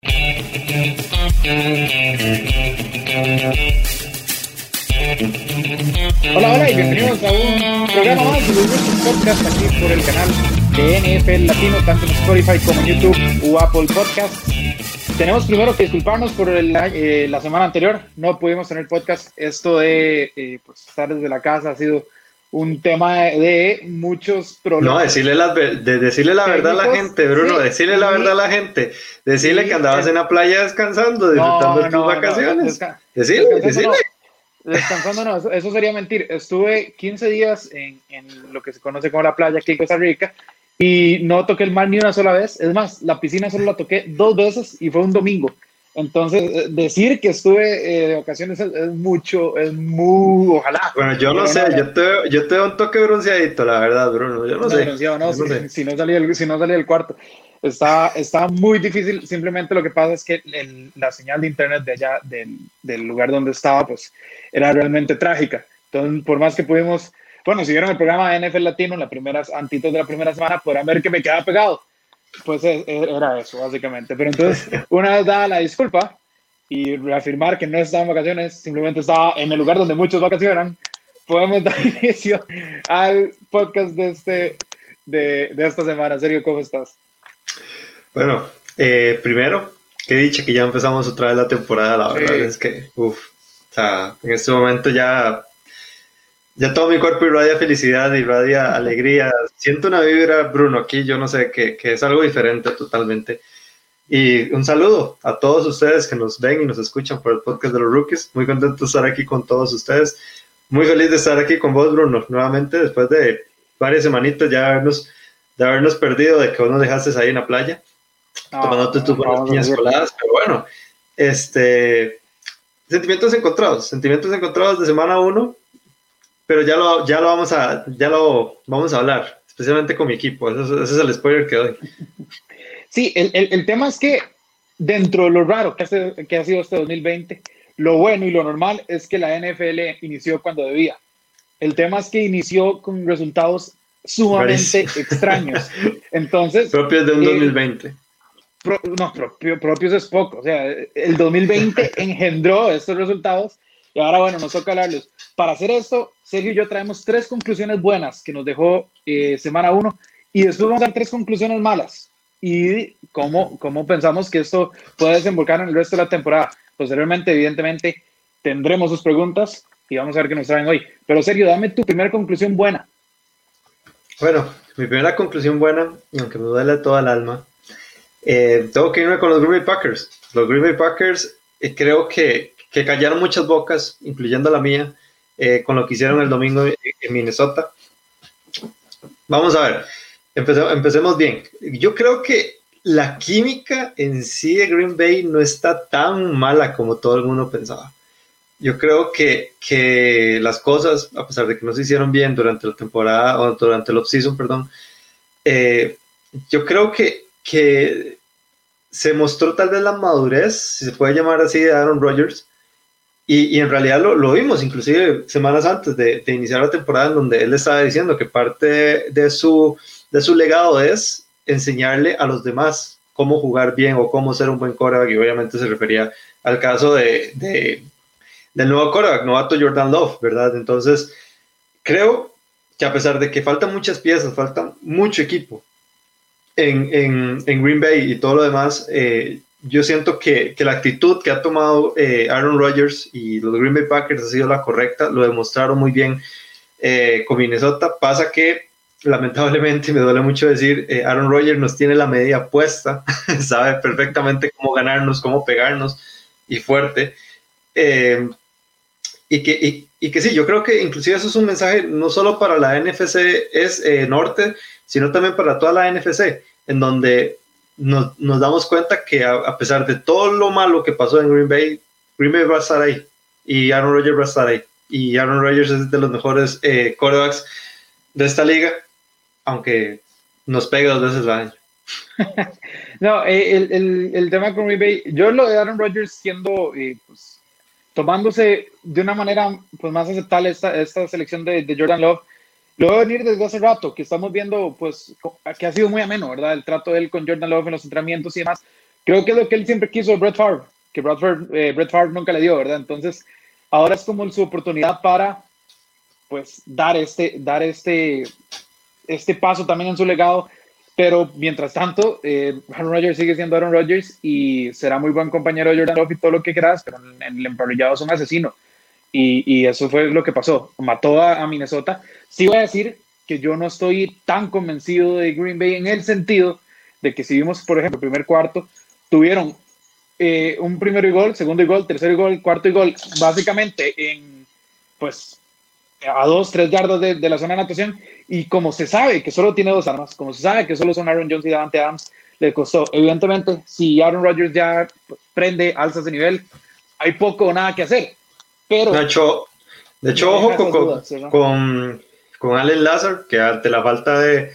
Hola, hola y bienvenidos a un programa más de los Podcast aquí por el canal de NFL Latino, tanto en Spotify como en YouTube o Apple Podcasts. Tenemos primero que disculparnos por eh, la semana anterior, no pudimos tener podcast. Esto de eh, pues, estar desde la casa ha sido un tema de muchos problemas. No, decirle la, de decirle la verdad a la gente, Bruno, decirle la verdad a la gente, decirle que andabas en la playa descansando, disfrutando de tus vacaciones. decirle, decirle. Descansando no, eso sería mentir. Estuve 15 días en, en, lo que se conoce como la playa aquí en Costa Rica y no toqué el mar ni una sola vez. Es más, la piscina solo la toqué dos veces y fue un domingo. Entonces, eh, decir que estuve eh, de vacaciones es, mucho, es muy, ojalá. Bueno, yo no sé, yo, te, yo te doy un toque bronceadito, la verdad, Bruno, yo no, sé. no, si, si, no salía el, si no salía del cuarto. Está, está muy difícil, simplemente lo que pasa es que la señal de internet de allá, del, del lugar donde estaba, pues era realmente trágica. Entonces, por más que pudimos, bueno, si vieron el programa de NFL Latino, la primera, antes de la primera semana, podrán ver que me quedaba pegado. Pues e, e, era eso, básicamente. Pero entonces, una vez dada la disculpa y reafirmar que no estaba en vacaciones, simplemente estaba en el lugar donde muchos vacacionan, podemos dar inicio al podcast de, este, de, de esta semana. Sergio, ¿cómo estás? Bueno, eh, primero, que dicho que ya empezamos otra vez la temporada, la verdad es que, uff, o sea, en este momento ya, ya todo mi cuerpo irradia felicidad, irradia alegría. Siento una vibra, Bruno, aquí, yo no sé, que, que es algo diferente totalmente. Y un saludo a todos ustedes que nos ven y nos escuchan por el podcast de los rookies. Muy contento de estar aquí con todos ustedes. Muy feliz de estar aquí con vos, Bruno, nuevamente después de varias semanitas ya habernos, de habernos perdido, de que vos nos dejaste ahí en la playa, tomándote tus buenas piñas coladas. Pero bueno, este, sentimientos encontrados, sentimientos encontrados de semana uno, pero ya lo, ya lo vamos a, ya lo vamos a hablar, especialmente con mi equipo. Ese, es el spoiler que doy. Sí, el, el, el, tema es que dentro de lo raro que, hace, que ha sido este 2020, lo bueno y lo normal es que la NFL inició cuando debía. El tema es que inició con resultados sumamente extraños. Entonces. Propios de un 2020 no, propio, propios es poco. O sea, el 2020 engendró estos resultados ahora, bueno, nos toca hablarlos. Para hacer esto, Sergio y yo traemos tres conclusiones buenas que nos dejó eh, semana uno y después vamos a dar tres conclusiones malas y cómo, cómo pensamos que esto puede desembocar en el resto de la temporada. Posteriormente, evidentemente, tendremos sus preguntas y vamos a ver qué nos traen hoy. Pero Sergio, dame tu primera conclusión buena. Bueno, mi primera conclusión buena, aunque me duele toda el alma, eh, tengo que irme con los Green Bay Packers. Los Green Bay Packers eh, creo que, que, callaron muchas bocas, incluyendo la mía, eh, con lo que hicieron el domingo en, Minnesota. Vamos a ver, empecemos, empecemos bien. Yo creo que la química en sí de Green Bay no está tan mala como todo el mundo pensaba. Yo creo que, que las cosas, a pesar de que no se hicieron bien durante la temporada, o durante el off-season, perdón, yo creo que que se mostró tal vez la madurez, si se puede llamar así, de Aaron Rodgers. Y, y en realidad lo, lo, vimos, inclusive semanas antes de, de, iniciar la temporada, en donde él estaba diciendo que parte de su, de su legado es enseñarle a los demás cómo jugar bien o cómo ser un buen quarterback. Y obviamente se refería al caso de, de del nuevo quarterback, novato Jordan Love, ¿verdad? Entonces, creo que a pesar de que faltan muchas piezas, falta mucho equipo, en, en, Green Bay y todo lo demás, eh, yo siento que, que, la actitud que ha tomado eh, Aaron Rodgers y los Green Bay Packers ha sido la correcta, lo demostraron muy bien eh, con Minnesota. Pasa que, lamentablemente, me duele mucho decir, Aaron Rodgers nos tiene la medida puesta, sabe perfectamente cómo ganarnos, cómo pegarnos y fuerte. y, que, y, que sí, yo creo que inclusive eso es un mensaje no solo para la NFC es Norte, sino también para toda la NFC en donde nos, nos damos cuenta que a, pesar de todo lo malo que pasó en Green Bay, Green Bay va a estar ahí y Aaron Rodgers va a estar ahí. Y Aaron Rodgers es de los mejores eh, quarterbacks de esta liga, aunque nos pega dos veces al año. no, eh, el, tema con Green Bay, yo lo de Aaron Rodgers siendo, eh, pues, tomándose de una manera pues, más aceptable esta, selección de Jordan Love, lo voy a venir desde hace rato, que estamos viendo, pues, que ha sido muy ameno, ¿verdad? El trato de él con Jordan Love en los entrenamientos y demás. creo que es lo que él siempre quiso Brett Favre, que Brett Favre, eh, Brett Favre nunca le dio, ¿verdad? Entonces, ahora es como su oportunidad para, pues, dar este, dar este, este paso también en su legado. Pero mientras tanto, eh, Aaron Rodgers sigue siendo Aaron Rodgers y será muy buen compañero de Jordan Love y todo lo que quieras, pero en el emparrillado es un asesino. Y, eso fue lo que pasó. Mató a, Minnesota. Sí voy a decir que yo no estoy tan convencido de Green Bay en el sentido de que si vimos, por ejemplo, el primer cuarto, tuvieron eh, un primero y gol, segundo gol, tercero y gol, cuarto gol, básicamente en, pues, a dos, tres yardas de, de, la zona de natación. Y como se sabe que solo tiene dos armas, como se sabe que solo son Aaron Jones y Davante Adams, le costó. Evidentemente, si Aaron Rodgers ya prende, alza ese nivel, hay poco o nada que hacer. Pero. De hecho, de hecho ojo con, dudas, ¿no? con, con, Allen Lazar, que ante la falta de,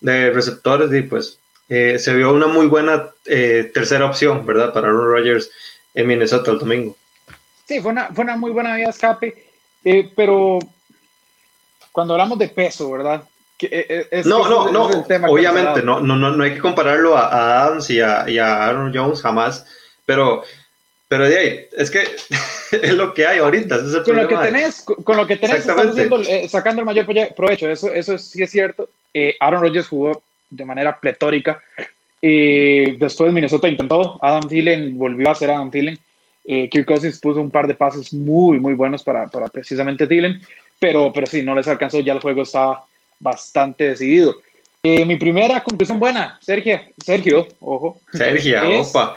de receptores, y pues eh, se vio una muy buena eh, tercera opción, ¿verdad? Para Aaron Rodgers en Minnesota el domingo. Sí, fue una, fue una muy buena vía de escape, eh, pero cuando hablamos de peso, ¿verdad? Que, eh, es, no, no, no, obviamente, no, no, no, no hay que compararlo a, a Adams y a, y a, Aaron Jones jamás, pero, pero de ahí, es que es lo que hay ahorita. Es el con, lo que tenés, con lo que tenés, estás haciendo, eh, sacando el mayor provecho, eso, eso sí es cierto. Eh, Aaron Rodgers jugó de manera pletórica. después Minnesota intentó, Adam Thielen volvió a ser Adam Thielen. Eh, Kirk Cousins puso un par de pases muy, muy buenos para, para precisamente Thielen, pero, pero sí, no les alcanzó, ya el juego estaba bastante decidido. Eh, mi primera conclusión buena, Sergio, Sergio, ojo. Sergio, es, opa.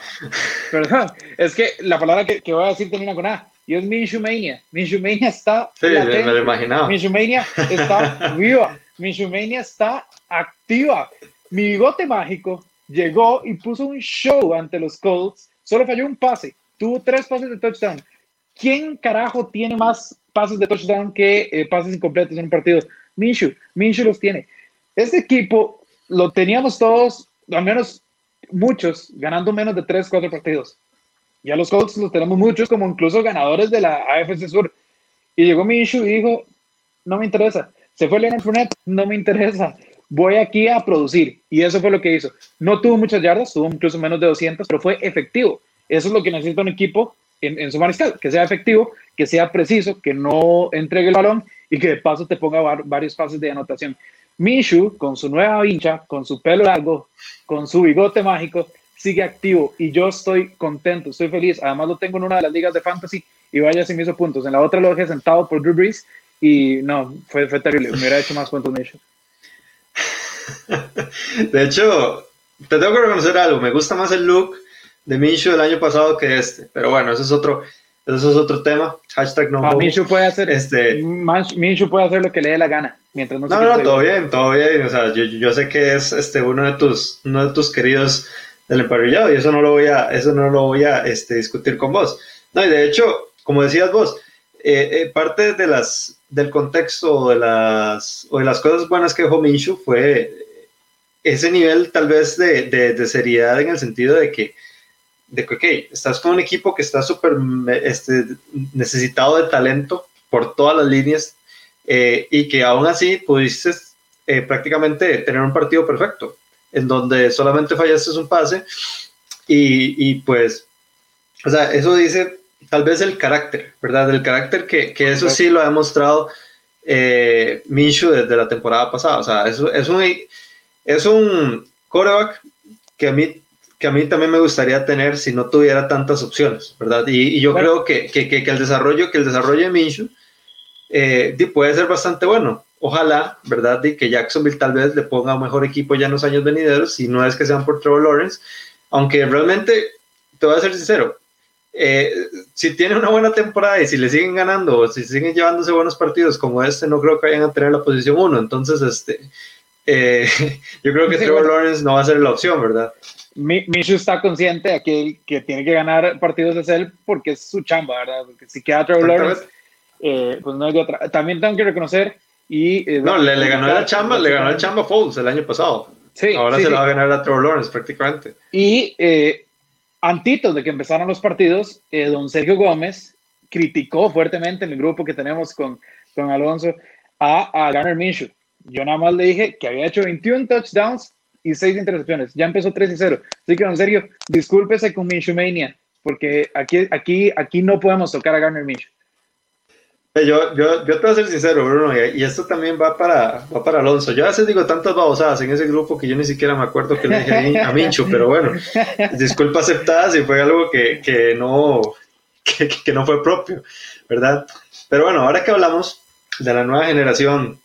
Perdón, es que la palabra que, que, voy a decir termina con A, y es Minshumania. Minshumania está. Sí, latente. me lo imaginaba. Minshumania está viva. Minshumania está activa. Mi bigote mágico llegó y puso un show ante los Colts. Solo falló un pase. Tuvo tres pases de touchdown. ¿Quién carajo tiene más pases de touchdown que eh, pases incompletos en un partido? Minshew. Minshew los tiene. Este equipo lo teníamos todos, al menos muchos, ganando menos de 3, 4 partidos. Ya los Colts los tenemos muchos como incluso ganadores de la AFC Sur. Y llegó Minshew y dijo, no me interesa. Se fue Leonard Fournette, no me interesa. Voy aquí a producir. Y eso fue lo que hizo. No tuvo muchas yardas, tuvo incluso menos de 200, pero fue efectivo. Eso es lo que necesita un equipo en, en su mariscal, que sea efectivo, que sea preciso, que no entregue el balón y que de paso te ponga varios pases de anotación. Minshew, con su nueva vincha, con su pelo largo, con su bigote mágico, sigue activo y yo estoy contento, estoy feliz. Además lo tengo en una de las ligas de fantasy y vaya si me hizo puntos. En la otra lo dejé sentado por Drew Brees y no, fue, terrible. Me hubiera hecho más puntos Minshew. De hecho, te tengo que reconocer algo. Me gusta más el look de Minshew del año pasado que este. Pero bueno, ese es otro, eso es otro tema. Hashtag no. Ah, Minshew puede hacer, este, Minshew puede hacer lo que le dé la gana. Mientras no, no, no todo bien, todo bien. O sea, yo, yo, sé que es este, uno, de tus, uno de tus queridos del emparrillado y eso no lo voy a, eso no lo voy a este, discutir con vos. No, y de hecho, como decías vos, eh, eh, parte de las, del contexto de las, o de las cosas buenas que dejó Minshew fue ese nivel tal vez de, de, de seriedad en el sentido de que de que, ok, estás con un equipo que está súper este, necesitado de talento por todas las líneas eh, y que aún así pudiste eh, prácticamente tener un partido perfecto, en donde solamente fallaste un pase y, y, pues, o sea, eso dice tal vez el carácter, ¿verdad? El carácter que, que eso sí lo ha demostrado eh, Minshew desde la temporada pasada, o sea, eso es un, es un coreback que a mí que a mí también me gustaría tener si no tuviera tantas opciones, ¿verdad? Y, y yo bueno. creo que, que, que, el desarrollo, que el desarrollo de Minshew eh, puede ser bastante bueno. Ojalá, ¿verdad? Y que Jacksonville tal vez le ponga un mejor equipo ya en los años venideros, si no es que sean por Trevor Lawrence, aunque realmente, te voy a ser sincero, eh, si tiene una buena temporada y si le siguen ganando o si siguen llevándose buenos partidos como este, no creo que vayan a tener la posición 1. Entonces, este, eh, yo creo que sí, Trevor bueno. Lawrence no va a ser la opción, ¿verdad? Minshew está consciente de que, que tiene que ganar partidos de él porque es su chamba, ¿verdad? Porque si queda Trevor Lawrence, eh, pues no hay de otra. También tengo que reconocer y... Eh, no, le, le, ganó la chamba, le ganó la chamba Foles el año pasado. Sí, Ahora sí, se sí. la va a ganar a Trevor Lawrence prácticamente. Y eh, antitos de que empezaron los partidos, eh, don Sergio Gómez criticó fuertemente en el grupo que tenemos con, con Alonso a, a Garner Minshew. Yo nada más le dije que había hecho 21 touchdowns y 6 intercepciones. Ya empezó 3 y 0. Así que, en serio, discúlpese con Minshew Mania, porque aquí, aquí, aquí no podemos tocar a Garner Minshew. Eh, yo, yo, yo te voy a ser sincero, Bruno, y esto también va para, va para Alonso. Yo a veces digo tantas babosadas en ese grupo que yo ni siquiera me acuerdo que le dije a Mincho, pero bueno, disculpa aceptada si fue algo que, que no, que, que, no fue propio, ¿verdad? Pero bueno, ahora que hablamos de la nueva generación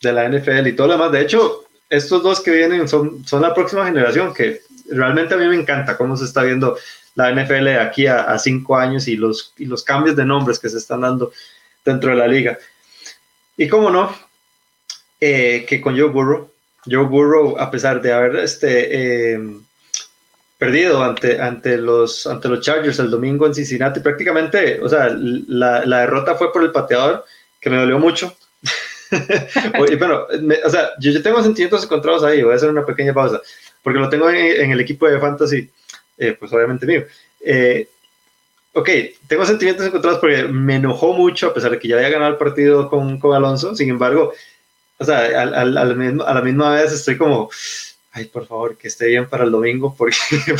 de la NFL y todo lo demás, de hecho, estos dos que vienen son, son la próxima generación, que realmente a mí me encanta cómo se está viendo la NFL de aquí a, a cinco años y los, y los cambios de nombres que se están dando dentro de la liga. Y cómo no, eh, que con Joe Burrow, Joe Burrow, a pesar de haber este, eh, perdido ante, ante, los, ante los Chargers el domingo en Cincinnati, prácticamente, o sea, la, la derrota fue por el pateador, que me dolió mucho. bueno, o sea, yo, tengo sentimientos encontrados ahí, voy a hacer una pequeña pausa, porque lo tengo en, el equipo de Fantasy, eh, pues obviamente mío ok, tengo sentimientos encontrados porque me enojó mucho, a pesar de que ya había ganado el partido con, con Alonso. Sin embargo, o sea, a, a, la misma, a, la misma, vez estoy como, ay, por favor, que esté bien para el domingo, porque,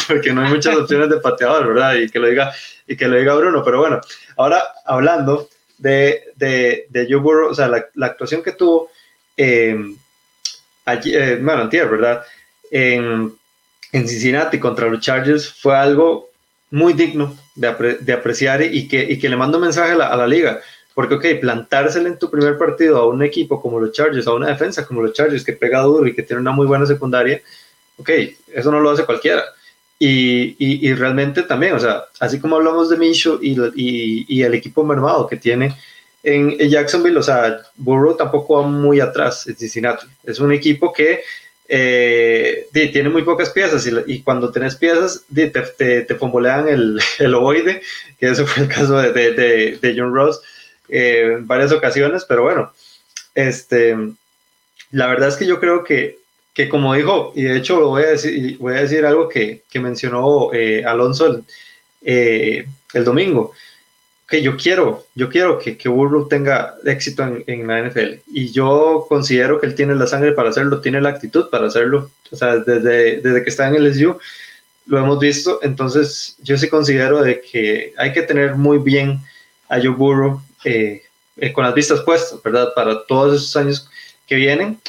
porque no hay muchas opciones de pateador, ¿verdad? Y que lo diga, y que lo diga Bruno. Pero bueno, ahora hablando de, de, de Joe Burrow, o sea, la, la actuación que tuvo eh, allí, eh, bueno, antier, ¿verdad? En, Cincinnati contra los Chargers fue algo muy digno de, de apreciar y que, y que, le mando un mensaje a la, a la, liga. Porque, ok, plantársela en tu primer partido a un equipo como los Chargers, a una defensa como los Chargers, que pega duro y que tiene una muy buena secundaria, ok, eso no lo hace cualquiera. Y, y, y realmente también, o sea, así como hablamos de Minshew y, y, el equipo mermado que tiene en, Jacksonville, o sea, Burrow tampoco va muy atrás en Cincinnati. Es un equipo que eh, tiene muy pocas piezas y, cuando tenés piezas te, te, te fombolean el, el, ovoide, que eso fue el caso de, de, de John Ross eh, en varias ocasiones, pero bueno, este, la verdad es que yo creo que, que como dijo, y de hecho voy a decir, voy a decir algo que, que mencionó eh, Alonso el, eh, el domingo, que yo quiero, yo quiero que, que Burrow tenga éxito en, en, la NFL y yo considero que él tiene la sangre para hacerlo, tiene la actitud para hacerlo, o sea, desde, desde que está en el SU lo hemos visto, entonces yo sí considero de que hay que tener muy bien a Joe Burrow eh, eh, con las vistas puestas, ¿verdad? Para todos esos años que vienen.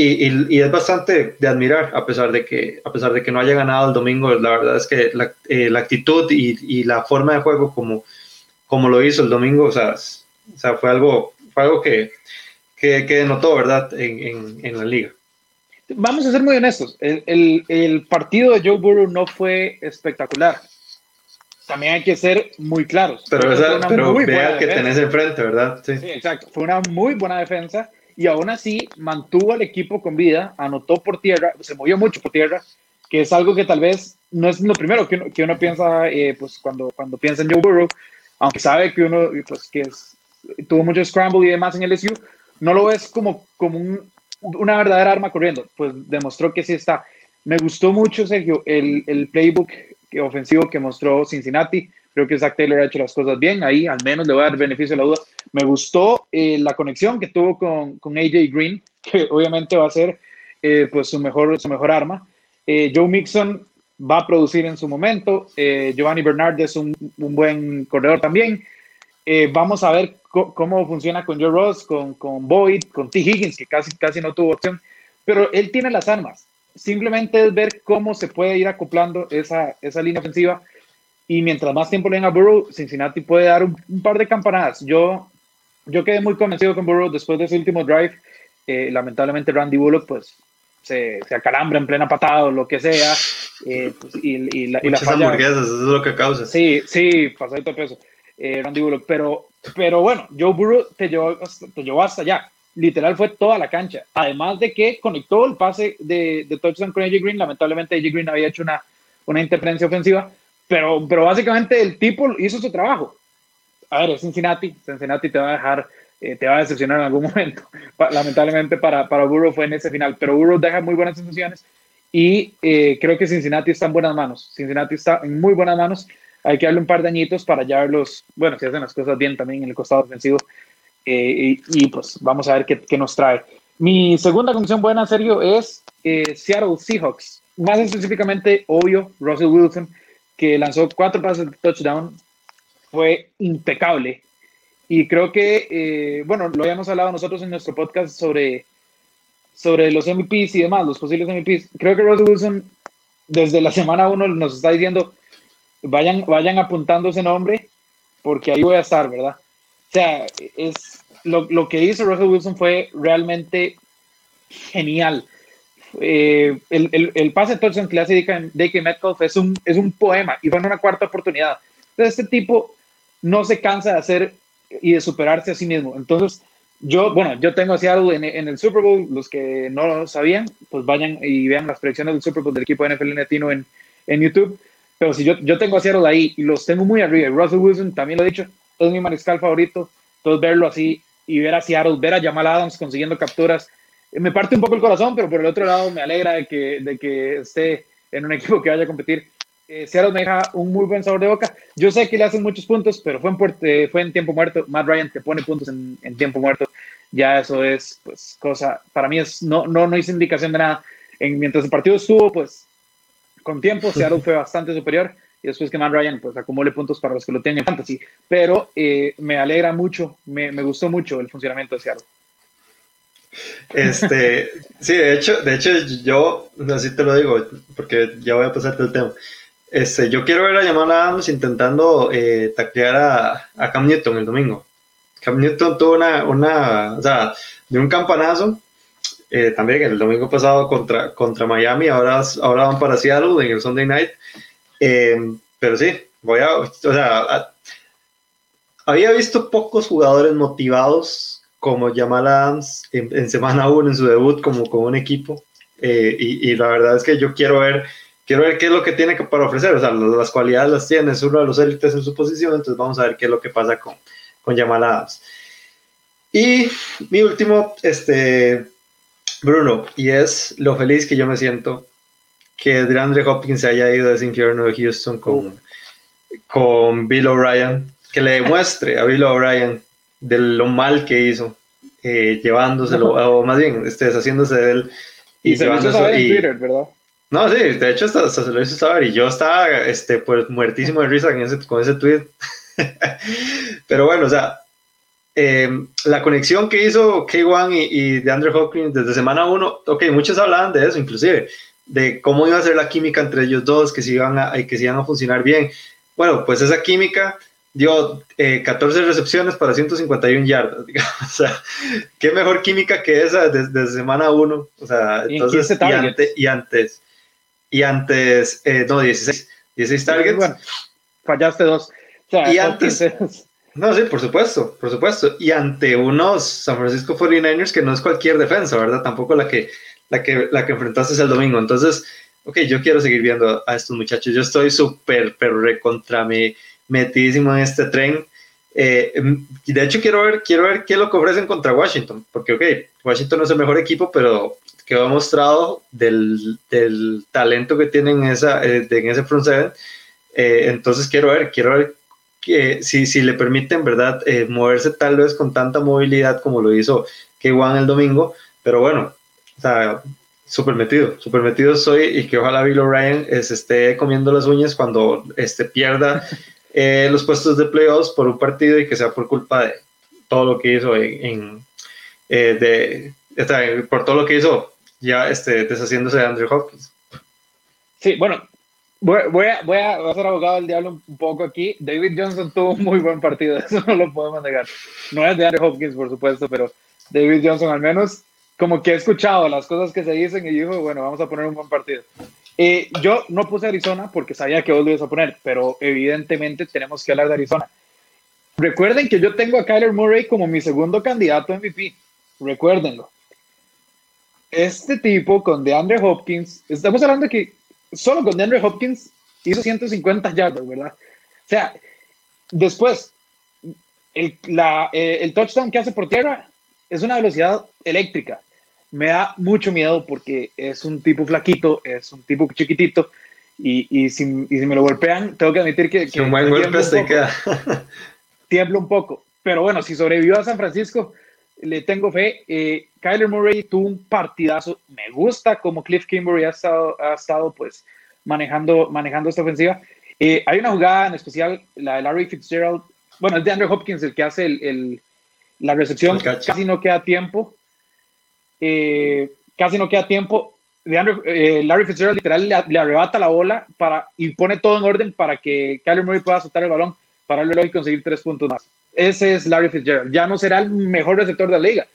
Y, y, y, es bastante de admirar, a pesar de que, a pesar de que no haya ganado el domingo, la verdad es que la, eh, la actitud y, y, la forma de juego como, como lo hizo el domingo, o sea, o sea fue algo, fue algo que, que, que denotó, ¿verdad?, en, en, en, la liga. Vamos a ser muy honestos, el, el, el, partido de Joe Burrow no fue espectacular. También hay que ser muy claros. Pero, esa, pero vea que defensa. tenés enfrente, ¿verdad? Sí. sí, exacto. Fue una muy buena defensa y aún así mantuvo al equipo con vida, anotó por tierra, se movió mucho por tierra, que es algo que tal vez no es lo primero que uno, que uno piensa eh, pues cuando, cuando piensa en Joe Burrow, aunque sabe que uno pues, que es, tuvo mucho scramble y demás en el SU, no lo ves como, como un, una verdadera arma corriendo, pues demostró que sí está. Me gustó mucho, Sergio, el, el playbook ofensivo que mostró Cincinnati. Creo que Zach Taylor ha hecho las cosas bien, ahí al menos le voy a dar beneficio de la duda. Me gustó eh, la conexión que tuvo con, con, AJ Green, que obviamente va a ser eh, pues su mejor, su mejor arma. Eh, Joe Mixon va a producir en su momento. Eh, Giovanni Bernard es un, un, buen corredor también. Eh, vamos a ver cómo funciona con Joe Ross, con, con Boyd, con T. Higgins, que casi, casi no tuvo opción. Pero él tiene las armas. Simplemente es ver cómo se puede ir acoplando esa, esa línea ofensiva. Y mientras más tiempo le den a Burrow, Cincinnati puede dar un, un, par de campanadas. Yo, yo quedé muy convencido con Burrow después de ese último drive. Eh, lamentablemente Randy Bullock pues se, se, acalambra en plena patada o lo que sea. Eh, pues, y, y, la, y la falla, hamburguesas, eso es lo que causa. Sí, sí, pasadito de peso. Eh, Randy Bullock. Pero, pero bueno, Joe Burrow te llevó, te llevó hasta allá. Literal fue toda la cancha. Además de que conectó el pase de, de touchdown con AJ Green. Lamentablemente AJ Green había hecho una, una interferencia ofensiva. Pero, pero básicamente el tipo hizo su trabajo. A ver, es Cincinnati. Cincinnati te va a dejar eh, te va a decepcionar en algún momento. Lamentablemente para, para Burrow fue en ese final, pero Burrow deja muy buenas sensaciones y eh, creo que Cincinnati está en buenas manos. Cincinnati está en muy buenas manos. Hay que darle un par de añitos para ya verlos, bueno, si hacen las cosas bien también en el costado ofensivo. Eh, y, y, pues vamos a ver qué, qué, nos trae. Mi segunda conclusión buena, Sergio, es eh, Seattle Seahawks. Más específicamente, obvio, Russell Wilson, que lanzó cuatro pases de touchdown, fue impecable. Y creo que, eh, bueno, lo habíamos hablado nosotros en nuestro podcast sobre, sobre los MVPs y demás, los posibles MVPs. Creo que Russell Wilson, desde la semana uno, nos está diciendo, vayan, vayan apuntando ese nombre, porque ahí voy a estar, ¿verdad? O sea, es, lo, lo que hizo Russell Wilson fue realmente genial. Eh, el, el, el, pase touchdown que le hace DK Metcalf es un, es un poema y fue en una cuarta oportunidad. Entonces, este tipo no se cansa de hacer y de superarse a sí mismo. Entonces, yo, bueno, yo tengo a Seattle en, el Super Bowl. Los que no lo sabían, pues vayan y vean las predicciones del Super Bowl del equipo de NFL Latino en, en YouTube. Pero si yo, yo tengo a Seattle ahí y los tengo muy arriba, Russell Wilson también lo he dicho, es mi mariscal favorito. Entonces, verlo así y ver a Seattle, ver a Jamal Adams consiguiendo capturas, me parte un poco el corazón, pero por el otro lado me alegra de que, de que esté en un equipo que vaya a competir. Eh, Seattle me deja un muy buen sabor de boca. Yo sé que le hacen muchos puntos, pero fue en, eh, fue en tiempo muerto. Matt Ryan te pone puntos en, en, tiempo muerto. Ya eso es, pues, cosa, para mí es, no, no, no hice indicación de nada. En, mientras el partido estuvo, pues, con tiempo, Seattle fue bastante superior y después que Matt Ryan pues acumule puntos para los que lo tienen en fantasy. Pero eh, me alegra mucho, me, me, gustó mucho el funcionamiento de Seattle. Este, sí, de hecho, de hecho yo, así te lo digo, porque ya voy a pasarte el tema. Este, yo quiero ver a Jamal Adams intentando eh, taclear a, a, Cam Newton el domingo. Cam Newton tuvo una, una o sea, de un campanazo, eh, también el domingo pasado contra, contra Miami, ahora, ahora van para Seattle en el Sunday Night. Eh, pero sí, voy a, o sea, a, había visto pocos jugadores motivados como Jamal Adams en, en semana 1 en su debut como con un equipo. Eh, y, y, la verdad es que yo quiero ver, quiero ver qué es lo que tiene que para ofrecer. O sea, las, las cualidades las tiene, es uno de los élites en su posición, entonces vamos a ver qué es lo que pasa con, con Jamal Adams. Y mi último, este, Bruno, y es lo feliz que yo me siento que DeAndre Hopkins se haya ido a ese infierno de Houston con, con Bill O'Brien, que le demuestre a Bill O'Brien de lo mal que hizo, eh, llevándoselo, o más bien, este, deshaciéndose de él y, y se. Lo hizo y, Twitter, ¿verdad? No, sí, de hecho hasta, hasta, se lo hizo saber y yo estaba este, pues, muertísimo de risa con ese, con ese tweet. Pero bueno, o sea, eh, la conexión que hizo K1 y, y de Andrew Hopkins desde semana 1, ok, muchos hablaban de eso, inclusive, de cómo iba a ser la química entre ellos dos, que se iban a, que se iban a funcionar bien. Bueno, pues esa química dio eh, 14 recepciones para 151 yardas, digamos. O sea, qué mejor química que esa desde, desde semana 1. O sea, entonces, y, ante, y, antes, y antes, eh, no, 16, 16 targets. Bueno, fallaste dos. O sea, y antes, no, sí, por supuesto, por supuesto. Y ante unos San Francisco 49ers que no es cualquier defensa, ¿verdad? Tampoco la que, la que, la que enfrentaste el domingo. Entonces, ok, yo quiero seguir viendo a estos muchachos. Yo estoy súper, pero recontra me metidísimo en este tren. Eh, de hecho, quiero ver, quiero ver qué es lo que ofrecen contra Washington, porque, ok, Washington no es el mejor equipo, pero quedó demostrado del, del talento que tienen en, esa, eh, en ese front seven. Eh, entonces, quiero ver, quiero ver que si, si le permiten, ¿verdad?, eh, moverse tal vez con tanta movilidad como lo hizo K1 el domingo, pero bueno, o sea, súper metido, súper metido soy y que ojalá Bill O'Brien eh, se esté comiendo las uñas cuando este, pierda eh, los puestos de playoffs por un partido y que sea por culpa de todo lo que hizo en, eh, de, por todo lo que hizo ya este, deshaciéndose de Andrew Hopkins. Sí, bueno, voy, voy, a, voy a ser abogado del diablo un poco aquí. David Johnson tuvo un muy buen partido, eso no lo podemos negar. No es de Andrew Hopkins, por supuesto, pero David Johnson al menos como que he escuchado las cosas que se dicen y dijo, bueno, vamos a poner un buen partido. Eh, yo no puse Arizona porque sabía que vos lo ibas a poner, pero evidentemente tenemos que hablar de Arizona. Recuerden que yo tengo a Kyler Murray como mi segundo candidato MVP. Recuérdenlo. Este tipo con DeAndre Hopkins, estamos hablando que solo con DeAndre Hopkins hizo 150 yardas, ¿verdad? O sea, después, el, la, eh, el touchdown que hace por tierra es una velocidad eléctrica me da mucho miedo porque es un tipo flaquito, es un tipo chiquitito y, y, si, y si, me lo golpean, tengo que admitir que... que un buen golpe se queda. tiemblo un poco. Pero bueno, si sobrevivió a San Francisco, le tengo fe. Eh, Kyler Murray tuvo un partidazo. Me gusta como Cliff Kimberly ha estado, ha estado pues manejando, manejando esta ofensiva. Eh, hay una jugada en especial, la de Larry Fitzgerald. Bueno, es de Andrew Hopkins el que hace el, la recepción. Casi no queda tiempo. Eh, casi no queda tiempo. De Larry Fitzgerald literal le, arrebata la bola para, y pone todo en orden para que Kyler Murray pueda soltar el balón para luego conseguir tres puntos más. Ese es Larry Fitzgerald. Ya no será el mejor receptor de la liga,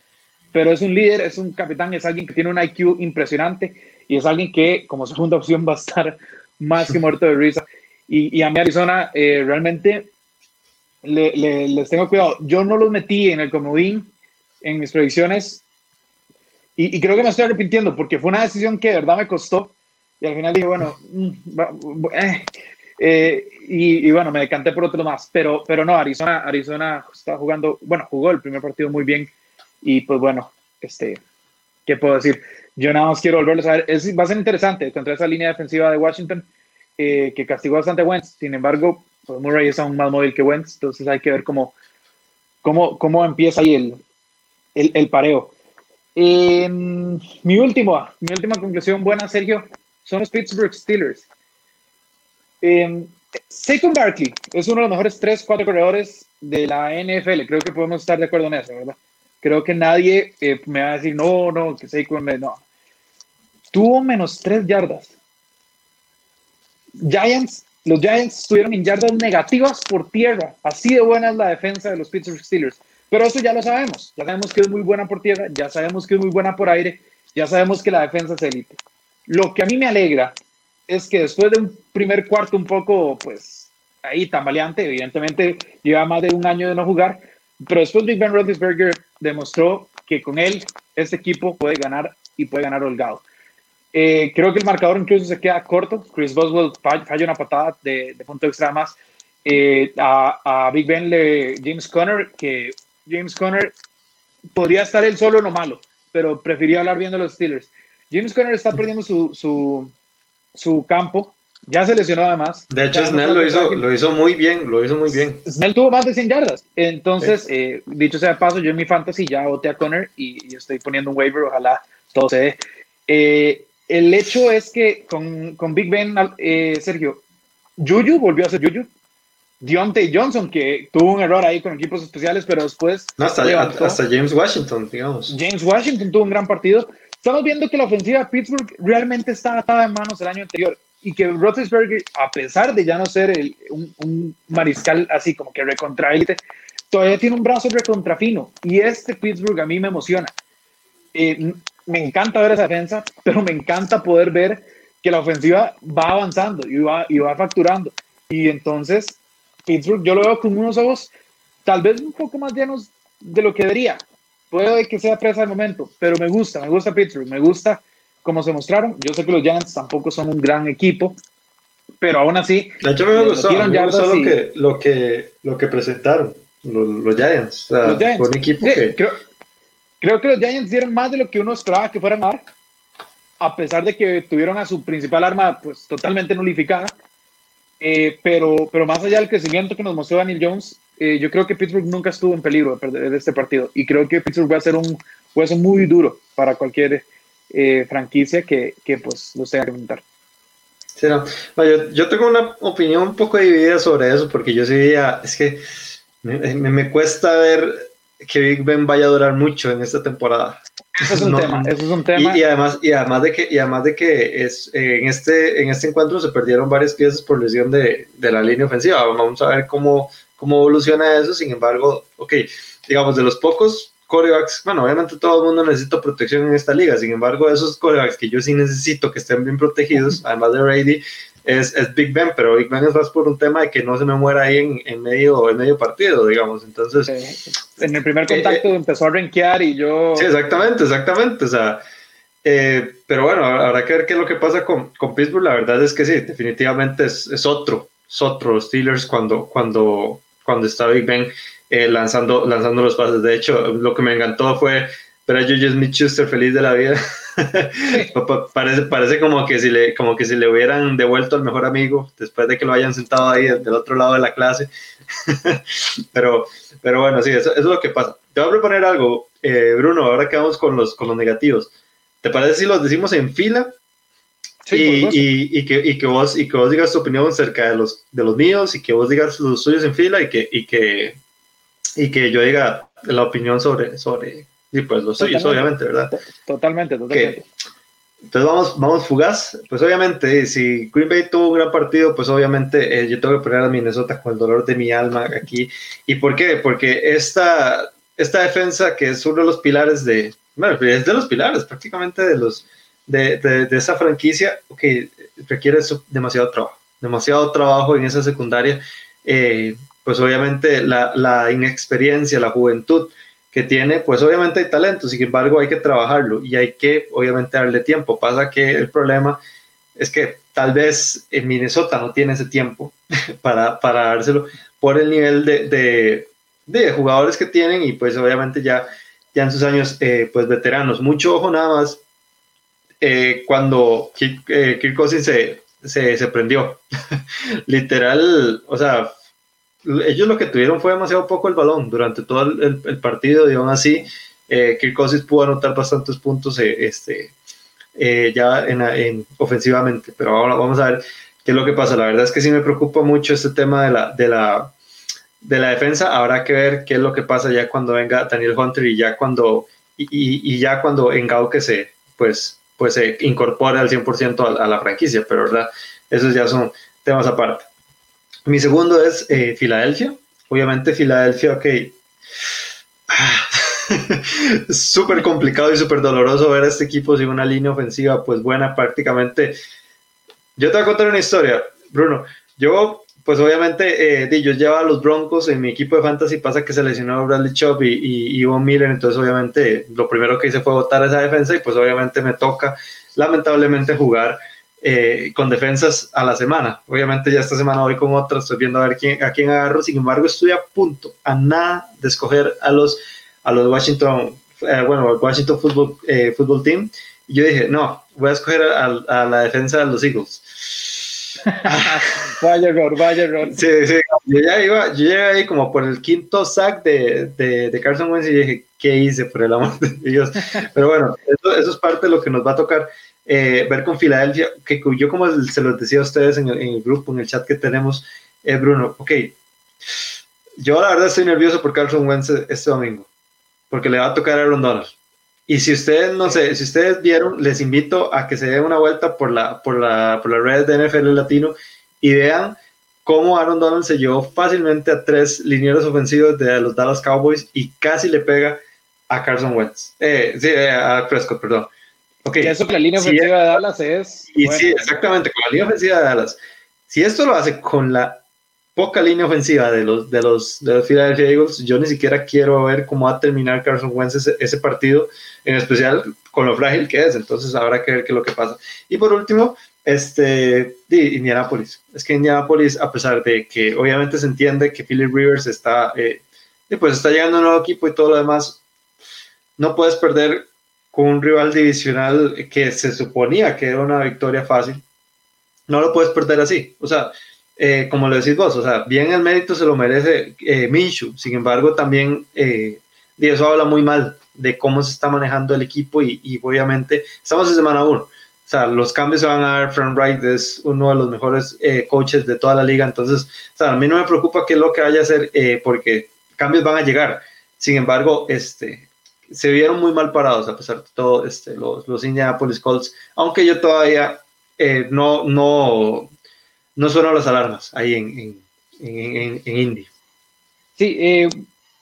pero es un líder, es un capitán, es alguien que tiene un IQ impresionante y es alguien que como segunda opción va a estar más que muerto de risa. Y, a mi Arizona eh, realmente les tengo cuidado. Yo no los metí en el comodín en mis predicciones y, creo que me estoy arrepintiendo porque fue una decisión que de verdad me costó. Y al final dije, bueno, mm, eh, eh, y, bueno, me decanté por otro más, pero, pero no, Arizona, Arizona está jugando, bueno, jugó el primer partido muy bien. Y pues bueno, este, ¿qué puedo decir? Yo nada más quiero volverles a ver, es, va a ser interesante contra esa línea defensiva de Washington eh, que castigó bastante a Wentz, sin embargo, pues Murray es aún más móvil que Wentz, entonces hay que ver cómo, cómo, cómo empieza ahí el, el, el pareo. Mi, último, mi última conclusión buena, Sergio, son los Pittsburgh Steelers. Eh, Saquon Barkley es uno de los mejores 3, 4 corredores de la NFL. Creo que podemos estar de acuerdo en eso, ¿verdad? Creo que nadie eh, me va a decir, no, no, que Saquon, no. Tuvo menos 3 yardas. Giants, los Giants estuvieron en yardas negativas por tierra. Así de buena es la defensa de los Pittsburgh Steelers. Pero eso ya lo sabemos. Ya sabemos que es muy buena por tierra, ya sabemos que es muy buena por aire, ya sabemos que la defensa es élite. Lo que a mí me alegra es que después de un primer cuarto un poco, pues, ahí tambaleante, evidentemente lleva más de un año de no jugar, pero después Big Ben Roethlisberger demostró que con él este equipo puede ganar y puede ganar holgado. Eh, creo que el marcador incluso se queda corto. Chris Boswell falla una patada de, punto extra más. Eh, a, Big Ben le James Conner, que James Conner podría estar él solo en lo malo, pero prefirió hablar bien de los Steelers. James Conner está perdiendo su, su, su campo. Ya se lesionó además. De hecho, Snell lo hizo, lo hizo muy bien, lo hizo muy bien. Snell tuvo más de 100 yardas. Entonces, eh, dicho sea paso, yo en mi fantasy ya voté a Conner y, estoy poniendo un waiver, ojalá todo se dé. Eh, el hecho es que con, con Big Ben, eh, Sergio, Juju volvió a ser Juju. Deontay Johnson, que tuvo un error ahí con equipos especiales, pero después. No, hasta, hasta James Washington, digamos. James Washington tuvo un gran partido. Estamos viendo que la ofensiva de Pittsburgh realmente está atada en manos el año anterior y que Roethlisberger, a pesar de ya no ser un, mariscal así como que recontra todavía tiene un brazo recontra fino y este Pittsburgh a mí me emociona. Eh, me encanta ver esa defensa, pero me encanta poder ver que la ofensiva va avanzando y va, y va facturando. Y entonces, Pittsburgh yo lo veo con unos ojos tal vez un poco más llenos de lo que debería, puede que sea presa al momento, pero me gusta, me gusta Pittsburgh, me gusta cómo se mostraron. Yo sé que los Giants tampoco son un gran equico, pero aún así. De hecho, me gustó, me gustó lo, que, lo, que, lo que presentaron los, Giants. los Giants. un equipo que... creo, que los Giants dieron más de lo que uno esperaba que fueran a dar, a pesar de que tuvieron a su principal arma pues totalmente nulificada. Eh, pero, pero más allá del crecimiento que nos mostró Daniel Jones, eh, yo creo que Pittsburgh nunca estuvo en peligro de perder este partido y creo que Pittsburgh va a ser un juego muy duro para cualquier eh, franquicia que, que, pues lo sea preguntar. Sí, no. yo, yo, tengo una opinión un poco dividida sobre eso porque yo sí es que me, me, cuesta ver que Big Ben vaya a durar mucho en esta temporada. Eso es un tema, eso es un tema. Y, además, y además de que, y además de que es, en, este, en este encuentro se perdieron varias piezas por lesión de, de la línea ofensiva. Vamos a ver cómo, cómo evoluciona eso. Sin embargo, ok, digamos, de los pocos corebacks, bueno, obviamente todo el mundo necesita protección en esta liga. Sin embargo, esos corebacks que yo sí necesito que estén bien protegidos, además de Brady, es, es, Big Ben, pero Big Ben es más por un tema de que no se me muera ahí en, en medio, en medio partido, digamos. Entonces, en el primer contacto eh, empezó a renquear y yo. Sí, exactamente, exactamente. O sea, eh, pero bueno, habrá que ver qué es lo que pasa con, con Pittsburgh. La verdad es que sí, definitivamente es, es otro, es otro Steelers cuando, cuando, cuando está Big Ben eh, lanzando, lanzando los pases. De hecho, lo que me encantó fue ver a Juju Smith-Schuster feliz de la vida. parece, parece como que, si le, como que si le hubieran devuelto al mejor amigo después de que lo hayan sentado ahí del otro lado de la clase. pero, pero bueno, sí, eso, es lo que pasa. Te voy a proponer algo. eh, Bruno, ahora quedamos con los, con los negativos. ¿Te parece si los decimos en fila? Sí, y, y, que, y, que vos, y que vos digas tu opinión acerca de los, de los míos y que vos digas los suyos en fila y que, y que, y que yo diga la opinión sobre, sobre pues los suyos, obviamente, ¿verdad? Totalmente, totalmente. Entonces vamos, vamos fugaz. Pues obviamente, si Green Bay tuvo un gran partido, pues obviamente eh, yo tengo que poner a Minnesota con el dolor de mi alma aquí. ¿Y por qué? Porque esta, esta defensa, que es uno de los pilares de, bueno, es de los pilares prácticamente de los de, de, esa franquicia, que requiere demasiado trabajo, demasiado trabajo en esa secundaria. Eh, pues obviamente la, la inexperiencia, la juventud que tiene, pues obviamente hay talento, sin embargo hay que trabajarlo y hay que obviamente darle tiempo. Pasa que el problema es que tal vez en Minnesota no tiene ese tiempo para, para dárselo por el nivel de, de, de, jugadores que tienen y pues obviamente ya, ya en sus años eh, pues veteranos. Mucho ojo nada más eh, cuando Kirk, eh, Kirk Cousins se, se, se prendió. Literal, o sea, ellos lo que tuvieron fue demasiado poco el balón durante todo el, partido y así eh, Kirk pudo anotar bastantes puntos eh, este, eh, ya en, ofensivamente, pero ahora vamos a ver qué es lo que pasa. La verdad es que sí me preocupa mucho este tema de la, de la, de la defensa. Habrá que ver qué es lo que pasa ya cuando venga Daniel Hunter y ya cuando, y, y ya cuando que se, pues, pues se incorpore al 100% a, a la franquicia, pero verdad, esos ya son temas aparte. Mi segundo es eh, Filadelfia. Obviamente Filadelfia, ok. súper complicado y súper doloroso ver a este equipo sin una línea ofensiva pues buena prácticamente. Yo te voy a contar una historia, Bruno. Yo, pues obviamente, eh, yo llevaba a los Broncos en mi equipo de fantasy, pasa que se lesionó Bradley Chubb y, y, y Von Miller, entonces obviamente lo primero que hice fue votar esa defensa y pues obviamente me toca lamentablemente jugar eh, con defensas a la semana. Obviamente ya esta semana voy con otra, estoy viendo a ver quién, a quién agarro, sin embargo estoy a punto, a nada de escoger a los, a los Washington, eh, bueno, Washington Football, eh, Football Team. Y yo dije, no, voy a escoger a, la defensa de los Eagles. vaya error, vaya error. Sí, sí, yo ya iba, yo llegué ahí como por el quinto sack de, de, de Carson Wentz y dije, ¿qué hice por el amor de Dios? Pero bueno, eso, eso es parte de lo que nos va a tocar. Eh, ver con Filadelfia, que yo como se los decía a ustedes en el, grupo, en el chat que tenemos, eh, Bruno, ok, yo la verdad estoy nervioso por Carlson Wentz este domingo, porque le va a tocar a Aaron Donald. Y si ustedes, no sé, si ustedes vieron, les invito a que se den una vuelta por la, por la, por la red de NFL Latino y vean cómo Aaron Donald se llevó fácilmente a tres linieros ofensivos de los Dallas Cowboys y casi le pega a Carson Wentz. Eh, sí, eh, a Prescott, perdón. Okay. eso que la línea ofensiva de Dallas es. Y sí, exactamente, con la línea ofensiva de Dallas. Si esto lo hace con la poca línea ofensiva de los, de los, de los Philadelphia Eagles, yo ni siquiera quiero ver cómo va a terminar Carson Wentz ese, partido, en especial con lo frágil que es. Entonces habrá que ver qué es lo que pasa. Y por último, este, Indianapolis. Es que Indianapolis, a pesar de que obviamente se entiende que Philip Rivers está, eh, pues está llegando a un nuevo equipo y todo lo demás, no puedes perder con un rival divisional que se suponía que era una victoria fácil, no lo puedes perder así. O sea, eh, como lo decís vos, o sea, bien el mérito se lo merece eh, Minshu, sin embargo también eh, eso habla muy mal de cómo se está manejando el equipo y, obviamente estamos en semana 1. O sea, los cambios se van a dar. Frank Wright es uno de los mejores eh, coaches de toda la liga. Entonces, o sea, a mí no me preocupa qué es lo que vaya a hacer porque cambios van a llegar. Sin embargo, este, se vieron muy mal parados a pesar de todo este, los, los Indianapolis Colts, aunque yo todavía eh, no, no, no suenan las alarmas ahí en, en, en, Indy. Sí, eh,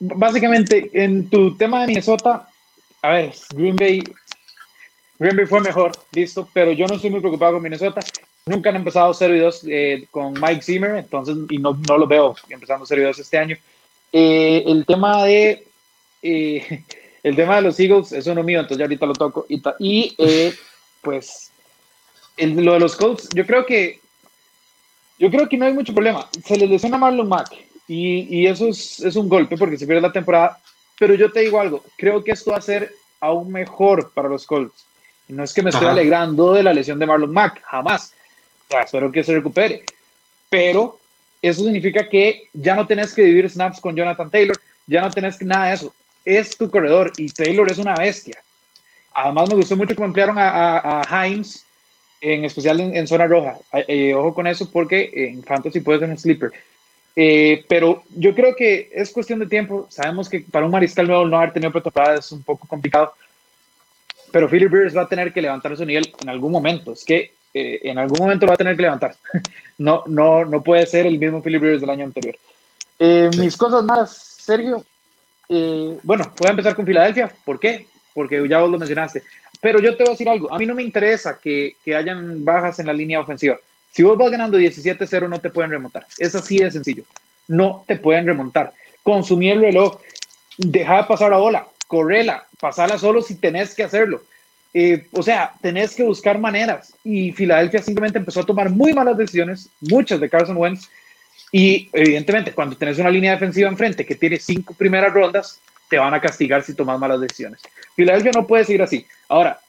básicamente en tu tema de Minnesota, a ver, Green Bay, Green Bay fue mejor, listo, pero yo no estoy muy preocupado con Minnesota. Nunca han empezado 0 y 2 eh, con Mike Zimmer, entonces, y no, no lo veo empezando 0 y 2 este año. el tema de el tema de los Eagles es uno mío, entonces ya ahorita lo toco. Y, eh, pues, lo de los Colts, yo creo que yo creo que no hay mucho problema. Se les lesiona Marlon Mack y, y eso es, es, un golpe porque se pierde la temporada. Pero yo te digo algo, creo que esto va a ser aún mejor para los Colts. no es que me estoy alegrando de la lesión de Marlon Mack, jamás. espero que se recupere. Pero eso significa que ya no tenés que vivir snaps con Jonathan Taylor, ya no tenés que nada de eso es tu corredor y Taylor es una bestia. Además, me gustó mucho cómo emplearon a, a, Himes, en especial en, zona roja. Eh, ojo con eso porque en Fantasy puede ser un sleeper. Eh, pero yo creo que es cuestión de tiempo. Sabemos que para un mariscal nuevo no haber tenido pretemporada es un poco complicado. Pero Philip Rivers va a tener que levantar su nivel en algún momento. Es que eh, en algún momento va a tener que levantar. no, no, no puede ser el mismo Philip Rivers del año anterior. Mis cosas más, Sergio. Bueno, voy a empezar con Filadelfia. ¿Por qué? porque ya vos lo mencionaste. Pero yo te voy a decir algo, a mí no me interesa que, que hayan bajas en la línea ofensiva. Si vos vas ganando 17-0 no te pueden remontar. Es así de sencillo. No te pueden remontar. Consumir el reloj, dejar pasar la bola, correla, pasarla solo si tenés que hacerlo. Eh, o sea, tenés que buscar maneras. Y Filadelfia simplemente empezó a tomar muy malas decisiones, muchas de Carson Wentz. Y evidentemente, cuando tenés una línea defensiva enfrente que tiene cinco primeras rondas, te van a castigar si tomas malas decisiones. Filadelfia no puede seguir así. Ahora,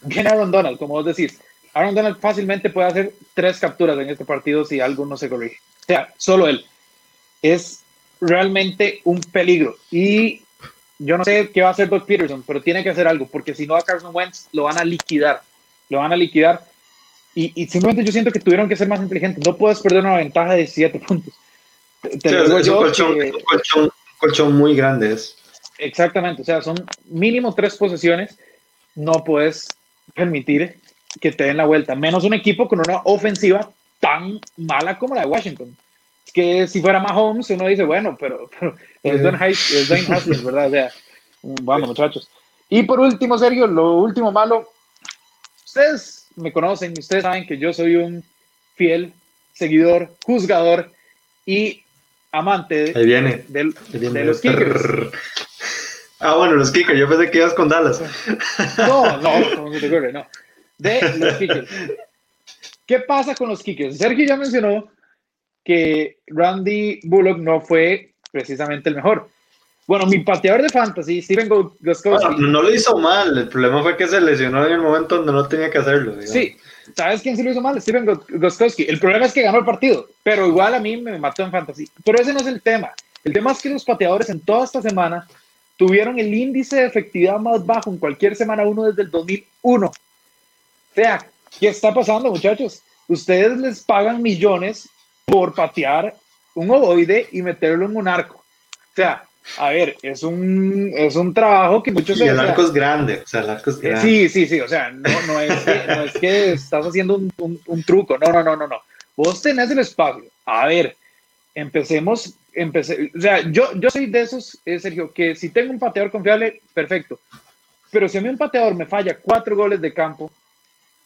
viene Aaron Donald, como vos decís. Aaron Donald fácilmente puede hacer tres capturas en este partido si algo no se corrige. O sea, solo él. Es realmente un peligro. Y yo no sé qué va a hacer Doug Peterson, pero tiene que hacer algo, porque si no a Carson Wentz lo van a liquidar. Lo van a liquidar. Y, simplemente yo siento que tuvieron que ser más inteligentes. No puedes perder una ventaja de siete puntos. Te digo yo colchón muy grande es. Exactamente, o sea, son mínimo tres posesiones, no puedes permitir que te den la vuelta, menos un equipo con una ofensiva tan mala como la de Washington. Es que si fuera más Holmes, uno dice, bueno, pero, es Dwayne Haskins, ¿verdad? O sea, vamos, muchachos. Y por último, Sergio, lo último malo, ustedes me conocen, ustedes saben que yo soy un fiel seguidor, juzgador y amante Ahí viene. De, los kickers. Ah, bueno, los kickers. Yo pensé que ibas con Dallas. No, no, como se te ocurre, no. De los kickers. ¿Qué pasa con los kickers? Sergio ya mencionó que Randy Bullock no fue precisamente el mejor. Bueno, mi pateador de fantasy, Steven Goskowski. no lo hizo mal, el problema fue que se lesionó en el momento donde no tenía que hacerlo. Sí, ¿sabes quién sí lo hizo mal? Steven Goskowski. El problema es que ganó el partido, pero igual a mí me mató en fantasy. Pero ese no es el tema. El tema es que los pateadores en toda esta semana tuvieron el índice de efectividad más bajo en cualquier semana uno desde el 2001. O sea, ¿qué está pasando, muchachos? Ustedes les pagan millones por patear un ovoide y meterlo en un arco. O sea, a ver, es un, es un trabajo que muchos... Y el arco es grande, o sea, el arco es grande. Sí, sí, sí, o sea, no, no, es, que, no es que estás haciendo un, un, truco, no, no, no, no, no. Vos tenés el espacio. A ver, empecemos, empecé, o sea, yo, yo soy de esos, eh, Sergio, que si tengo un pateador confiable, perfecto. Pero si a mí un pateador me falla cuatro goles de campo,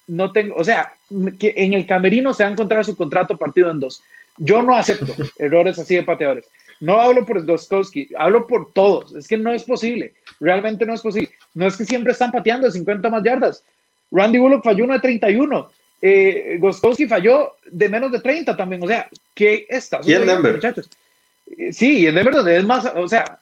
no tengo, o sea, que en el camerino se va a encontrar su contrato partido en dos. Yo no acepto errores así de pateadores. No hablo por Goskowski, hablo por todos. Es que no es posible. Realmente no es posible. No es que siempre están pateando de 50 más yardas. Randy Bullock falló uno de 31. Eh, Goskowski falló de menos de 30 también. O sea, ¿qué está ¿Y en Denver? Muchachos? Eh, sí, en Denver donde es más, o sea,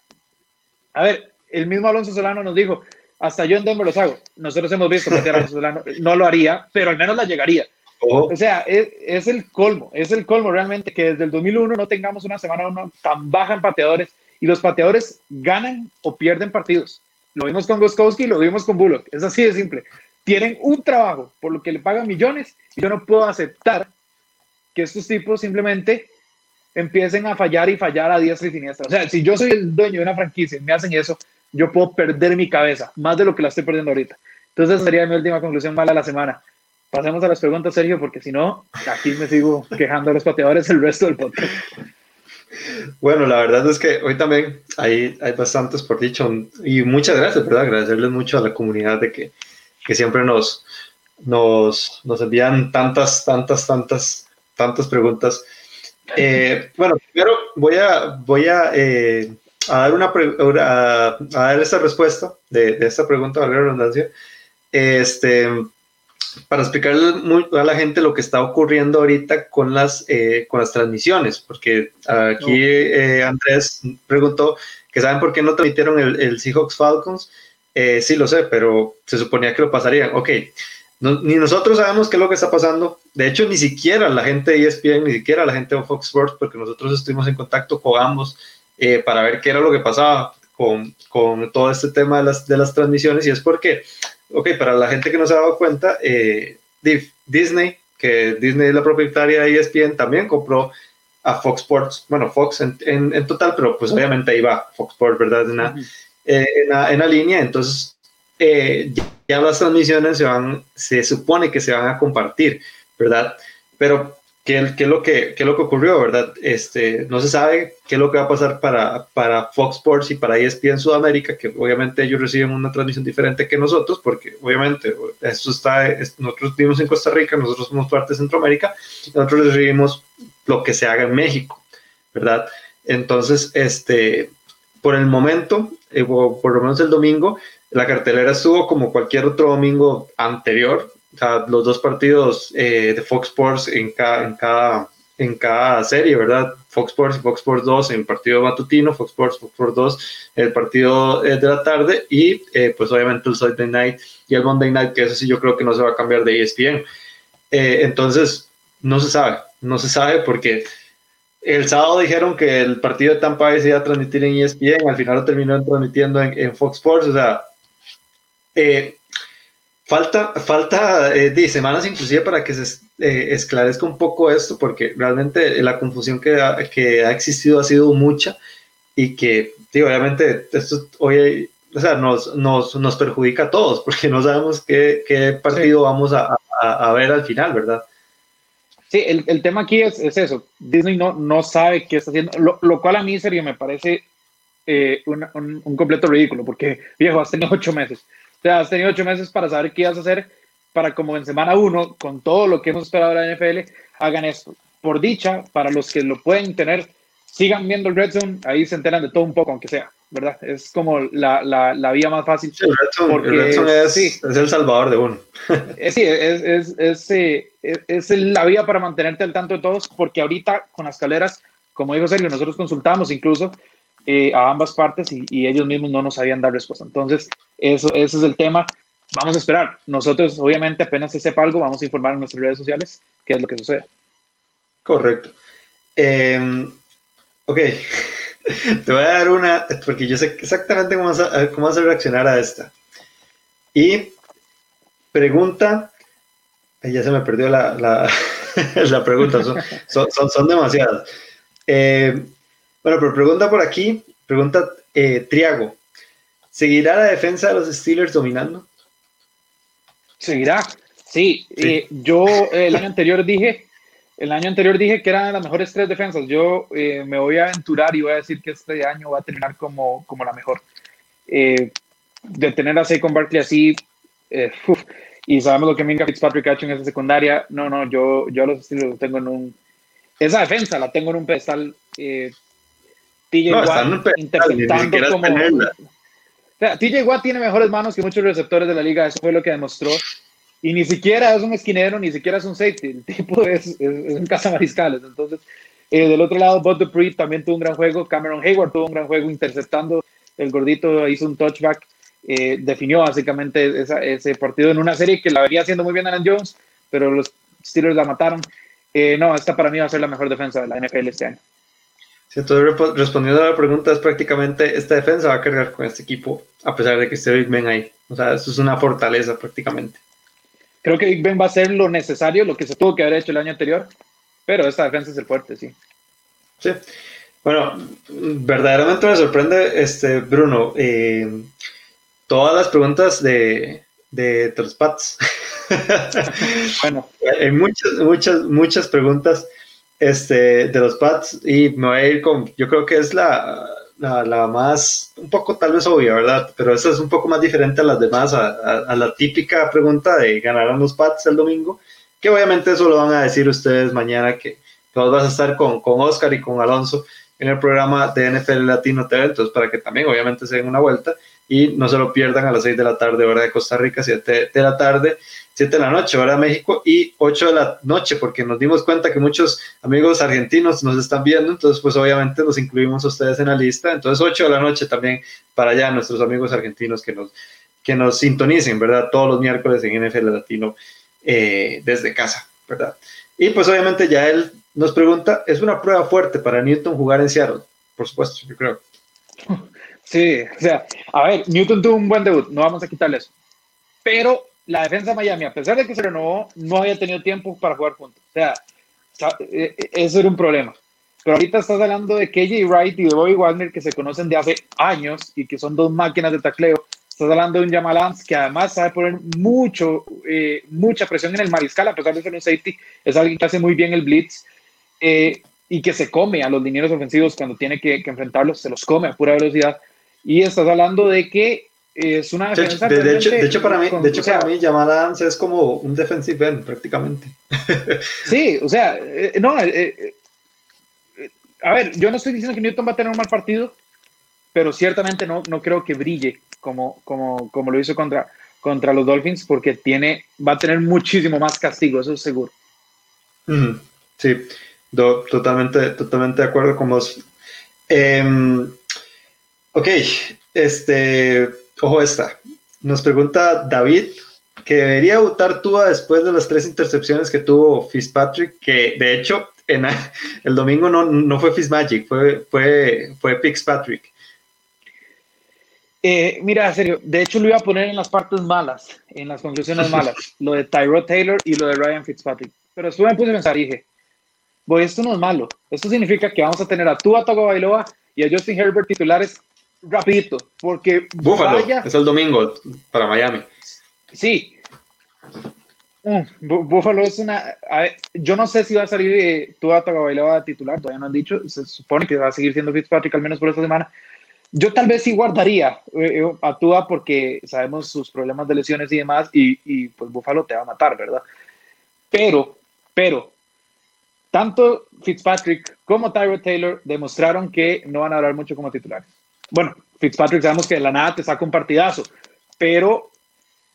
a ver, el mismo Alonso Solano nos dijo, hasta yo en Denver los hago. Nosotros hemos visto a Alonso Solano, no lo haría, pero al menos la llegaría. O sea, es, el colmo, es el colmo realmente que desde el 2001 no tengamos una semana uno tan baja en pateadores y los pateadores ganan o pierden partidos. Lo vimos con Goskowski, lo vimos con Bullock, es así de simple. Tienen un trabajo por lo que le pagan millones y yo no puedo aceptar que estos tipos simplemente empiecen a fallar y fallar a diestra y siniestra. O sea, si yo soy el dueño de una franquicia y me hacen eso, yo puedo perder mi cabeza, más de lo que la estoy perdiendo ahorita. Entonces, sería mi última conclusión mala de la semana. Pasemos a las preguntas, Sergio, porque si no, aquí me sigo quejando a los pateadores el resto del podcast. Bueno, la verdad es que hoy también hay, hay bastantes por dicho y muchas gracias, ¿verdad? Agradecerles mucho a la comunidad de que, que siempre nos, nos, nos, envían tantas, tantas, tantas, tantas preguntas. Eh, bueno, primero voy a, voy a, eh, a dar una, a, a, dar esta respuesta de, de esta pregunta, valga la redundancia. Este, para explicarle a la gente lo que está ocurriendo ahorita con las, eh, con las transmisiones, porque aquí eh, Andrés preguntó que saben por qué no transmitieron el, el Seahawks Falcons. Eh, sí lo sé, pero se suponía que lo pasarían. Ok, ni nosotros sabemos qué es lo que está pasando. De hecho, ni siquiera la gente de ESPN, ni siquiera la gente de Fox Sports, porque nosotros estuvimos en contacto con ambos para ver qué era lo que pasaba con, con, todo este tema de las, de las transmisiones y es porque, ok, para la gente que no se ha dado cuenta, eh, Disney, que Disney es la propietaria de ESPN, también compró a Fox Sports, bueno, Fox en, en, total, pero pues obviamente ahí va Fox Sports, ¿verdad? En la, eh, en la, línea, entonces eh, ya las transmisiones se van, se supone que se van a compartir, ¿verdad? Pero ¿Qué, es lo que, qué es lo que ocurrió, verdad? Este, no se sabe qué es lo que va a pasar para, para Fox Sports y para ESPN Sudamérica, que obviamente ellos reciben una transmisión diferente que nosotros, porque obviamente esto está, nosotros vivimos en Costa Rica, nosotros somos parte de Centroamérica, nosotros recibimos lo que se haga en México, ¿verdad? Entonces, este, por el momento, eh, por lo menos el domingo, la cartelera estuvo como cualquier otro domingo anterior, sea, los dos partidos eh, de Fox Sports en cada, en, cada, en cada serie, ¿verdad? Fox Sports y Fox Sports 2 en partido matutino, Fox Sports, Fox Sports 2 el partido eh, de la tarde y eh, pues obviamente el Sunday Night y el Monday Night, que eso sí yo creo que no se va a cambiar de ESPN. entonces, no se sabe, no se sabe porque el sábado dijeron que el partido de Tampa Bay se iba a transmitir en ESPN, al final lo terminó transmitiendo en, en Fox Sports, o sea, eh, Falta, falta eh, semanas inclusive para que se eh, esclarezca un poco esto, porque realmente la confusión que ha, que ha existido ha sido mucha y que, obviamente, esto hoy o sea, nos, nos, nos, perjudica a todos, porque no sabemos qué, qué partido vamos a, a, ver al final, ¿verdad? Sí, el, el tema aquí es, es, eso. Disney no, no sabe qué está haciendo, lo, lo cual a mí, serio, me parece eh, un, un, un, completo ridículo, porque, viejo, has tenido ocho meses. O sea, has tenido ocho meses para saber qué ibas a hacer para como en semana uno, con todo lo que hemos esperado de la NFL, hagan esto. Por dicha, para los que lo pueden tener, sigan viendo el Red Zone, ahí se enteran de todo un poco, aunque sea, ¿verdad? Es como la, la, la vía más fácil. el Red Zone, porque, el Red Zone es, es, el salvador de uno. Eh, sí, es, es, es, eh, es, la vía para mantenerte al tanto de todos, porque ahorita con las caleras, como dijo Sergio, nosotros consultamos incluso eh, a ambas partes y, ellos mismos no nos sabían dar respuesta. Entonces, eso, ese es el tema. Vamos a esperar. Nosotros, obviamente, apenas se sepa algo, vamos a informar en nuestras redes sociales qué es lo que sucede. Correcto. Em, ok. Te voy a dar una, porque yo sé exactamente cómo vas a, cómo vas a reaccionar a esta. Y pregunta, ya se me perdió la, la, la pregunta, son, son, son demasiadas. Eh, bueno, pero pregunta por aquí, pregunta eh, Triago. ¿Seguirá la defensa de los Steelers dominando? Seguirá, sí. Eh, yo el año anterior dije, el año anterior dije que eran las mejores tres defensas. Yo eh, me voy a aventurar y voy a decir que este año va a terminar como, como la mejor. de tener a Saquon Barkley así, y sabemos lo que Minka Fitzpatrick ha hecho en esa secundaria. No, no, yo, yo a los Steelers los tengo en un. Esa defensa la tengo en un pedestal TJ Watt interceptando como. O sea, TJ Watt tiene mejores manos que muchos receptores de la liga, eso fue lo que demostró. Y ni siquiera es un esquinero, ni siquiera es un safety, el tipo es, es, un cazamariscales. Entonces, eh, del otro lado, Bud Dupree también tuvo un gran juego, Cameron Hayward tuvo un gran juego interceptando, el gordito hizo un touchback, eh, definió básicamente ese partido en una serie que la venía haciendo muy bien Alan Jones, pero los Steelers la mataron. Eh, no, esta para mí va a ser la mejor defensa de la NFL este año. Sí, entonces respondiendo a la pregunta es prácticamente esta defensa va a cargar con este equipo a pesar de que esté Big Ben ahí. O sea, esto es una fortaleza prácticamente. Creo que Big Ben va a hacer lo necesario, lo que se tuvo que haber hecho el año anterior, pero esta defensa es el fuerte, sí. Sí. Bueno, verdaderamente me sorprende, este Bruno, eh, todas las preguntas de, de, de los Pats. bueno. Hay muchas, muchas, muchas preguntas este, de los Pats y me voy a ir con, yo creo que es la, la, más, un poco tal vez obvia, ¿verdad? Pero esta es un poco más diferente a las demás, a, la típica pregunta de ganarán los Pats el domingo, que obviamente eso lo van a decir ustedes mañana que todos vas a estar con, con Oscar y con Alonso en el programa de NFL Latino TV, entonces para que también obviamente se den una vuelta y no se lo pierdan a las 6 de la tarde, hora de Costa Rica, 7 de la tarde 7 de la noche, hora de México, y 8 de la noche, porque nos dimos cuenta que muchos amigos argentinos nos están viendo, entonces pues obviamente los incluimos a ustedes en la lista, entonces 8 de la noche también para allá nuestros amigos argentinos que nos, que nos sintonicen, ¿verdad? Todos los miércoles en NFL Latino eh, desde casa, ¿verdad? Y pues obviamente ya él nos pregunta, ¿es una prueba fuerte para Newton jugar en Seattle? Por supuesto, yo creo. Sí, o sea, a ver, Newton tuvo un buen debut, no vamos a quitarle eso. Pero la defensa de Miami, a pesar de que se renovó, no había tenido tiempo para jugar juntos. O sea, e, e, eso era un problema. Pero ahorita estás hablando de KJ Wright y de Bobby Wagner que se conocen de hace años y que son dos máquinas de tacleo. Estás hablando de un Jamal Adams que además sabe poner mucho, eh, mucha presión en el mariscal, a pesar de ser un safety. Es alguien que hace muy bien el blitz eh, y que se come a los linieros ofensivos cuando tiene que, enfrentarlos, se los come a pura velocidad. Y estás hablando de que es una defensa. De, hecho, de hecho, para mí, de hecho, para mí Jamal Adams es como un defensive end prácticamente. sí, o sea, eh, no, a ver, yo no estoy diciendo que Newton va a tener un mal partido, pero ciertamente no, no creo que brille como, como, como lo hizo contra, contra los Dolphins, porque tiene, va a tener muchísimo más castigo, eso es seguro. Sí, totalmente, totalmente de acuerdo con vos. Em, ok, este, ojo esta. Nos pregunta David que debería votar Tua después de las tres intercepciones que tuvo Fitzpatrick, que de hecho en, el domingo no, no fue Fitzmagic, fue, fue, fue Fitzpatrick. Eh, mira, serio, de hecho lo iba a poner en las partes malas, en las conclusiones malas, lo de Tyrod Taylor y lo de Ryan Fitzpatrick. Pero después me puse a pensar y dije, voy, esto no es malo. Esto significa que vamos a tener a Tua Tagovailoa y a Justin Herbert titulares rapidito, porque es el domingo para Miami. Sí, Mm, Buffalo es una. yo no sé si va a salir eh, Tua Tagovailoa titular, todavía no han dicho. Se supone que va a seguir siendo Fitzpatrick al menos por esta semana. Yo tal vez sí guardaría eh, eh, a Tua porque sabemos sus problemas de lesiones y demás, y, y, pues Buffalo te va a matar, ¿verdad? Pero, pero, tanto Fitzpatrick como Tyrod Taylor demostraron que no van a hablar mucho como titulares. Bueno, Fitzpatrick sabemos que de la nada te saca un partidazo, pero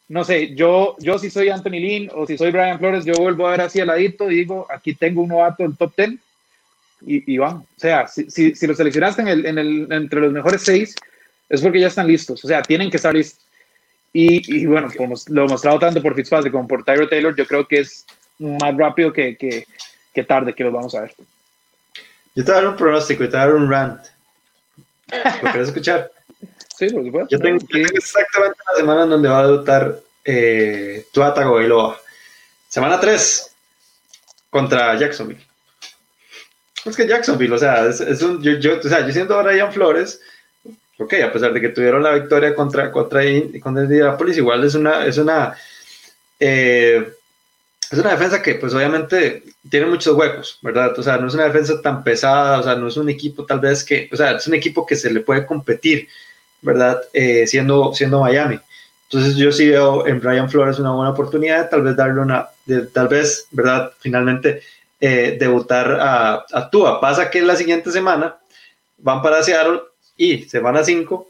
no sé, yo, yo si soy Anthony Lynn o si soy Brian Flores, yo vuelvo a ver así al ladito y digo, aquí tengo un novato del top 10 y, y vamos. O sea, si, si, si lo seleccionaste en el, en el, entre los mejores seis, es porque ya están listos. O sea, tienen que estar listos. Y, bueno, como lo he mostrado tanto por Fitzpatrick como por Tyler Taylor, yo creo que es más rápido que, que, que tarde que los vamos a ver. Yo te voy un pronóstico te voy un rant. ¿Lo quieres escuchar? Sí, por supuesto. Yo tengo, exactamente la semana en donde va a debutar eh, Tuata Goiloa. Semana 3 contra Jacksonville. Es que Jacksonville, o sea, es, un, yo, yo, o sea, yo siento a Brian Flores, ok, a pesar de que tuvieron la victoria contra, contra, contra Indianapolis, igual es una, es una, eh, es una defensa que pues obviamente tiene muchos huecos, ¿verdad? O sea, no es una defensa tan pesada, o sea, no es un equipo tal vez que, o sea, es un equipo que se le puede competir ¿verdad? Eh, siendo, siendo Miami. Entonces yo sí veo en Brian Flores una buena oportunidad, tal vez darle una, tal vez, ¿verdad? Finalmente eh, debutar a, a Tua. Pasa que la siguiente semana van para Seattle y semana 5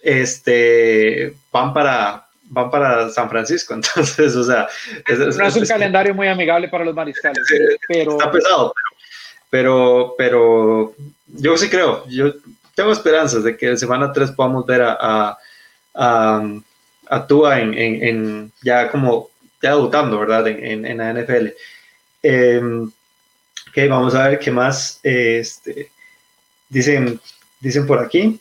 este, van para, van para San Francisco. Entonces, o sea, no es un calendario muy amigable para los mariscales, pero está pesado, pero, pero, yo sí creo, yo tengo esperanzas de que en semana 3 podamos ver a, a, a, Tua en, en, ya como ya debutando, ¿verdad? En, en la NFL. Em, ok, vamos a ver qué más este, dicen, dicen por aquí.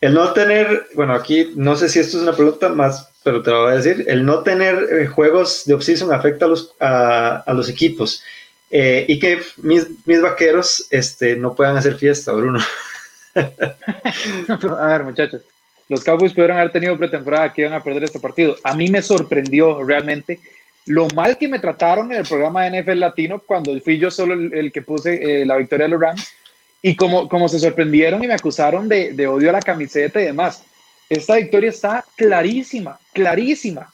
El no tener, bueno, aquí no sé si esto es una pregunta más, pero te lo voy a decir. El no tener eh, juegos de offseason afecta a los, a, a los equipos eh, y que mis, mis vaqueros este, no puedan hacer fiesta, Bruno. a ver, muchachos, los Cowboys pudieron haber tenido pretemporada que iban a perder este partido. A mí me sorprendió realmente lo mal que me trataron en el programa de NFL Latino cuando fui yo solo el, que puse eh, la victoria de los Rams y como, como se sorprendieron y me acusaron de, de, odio a la camiseta y demás. Esta victoria está clarísima, clarísima.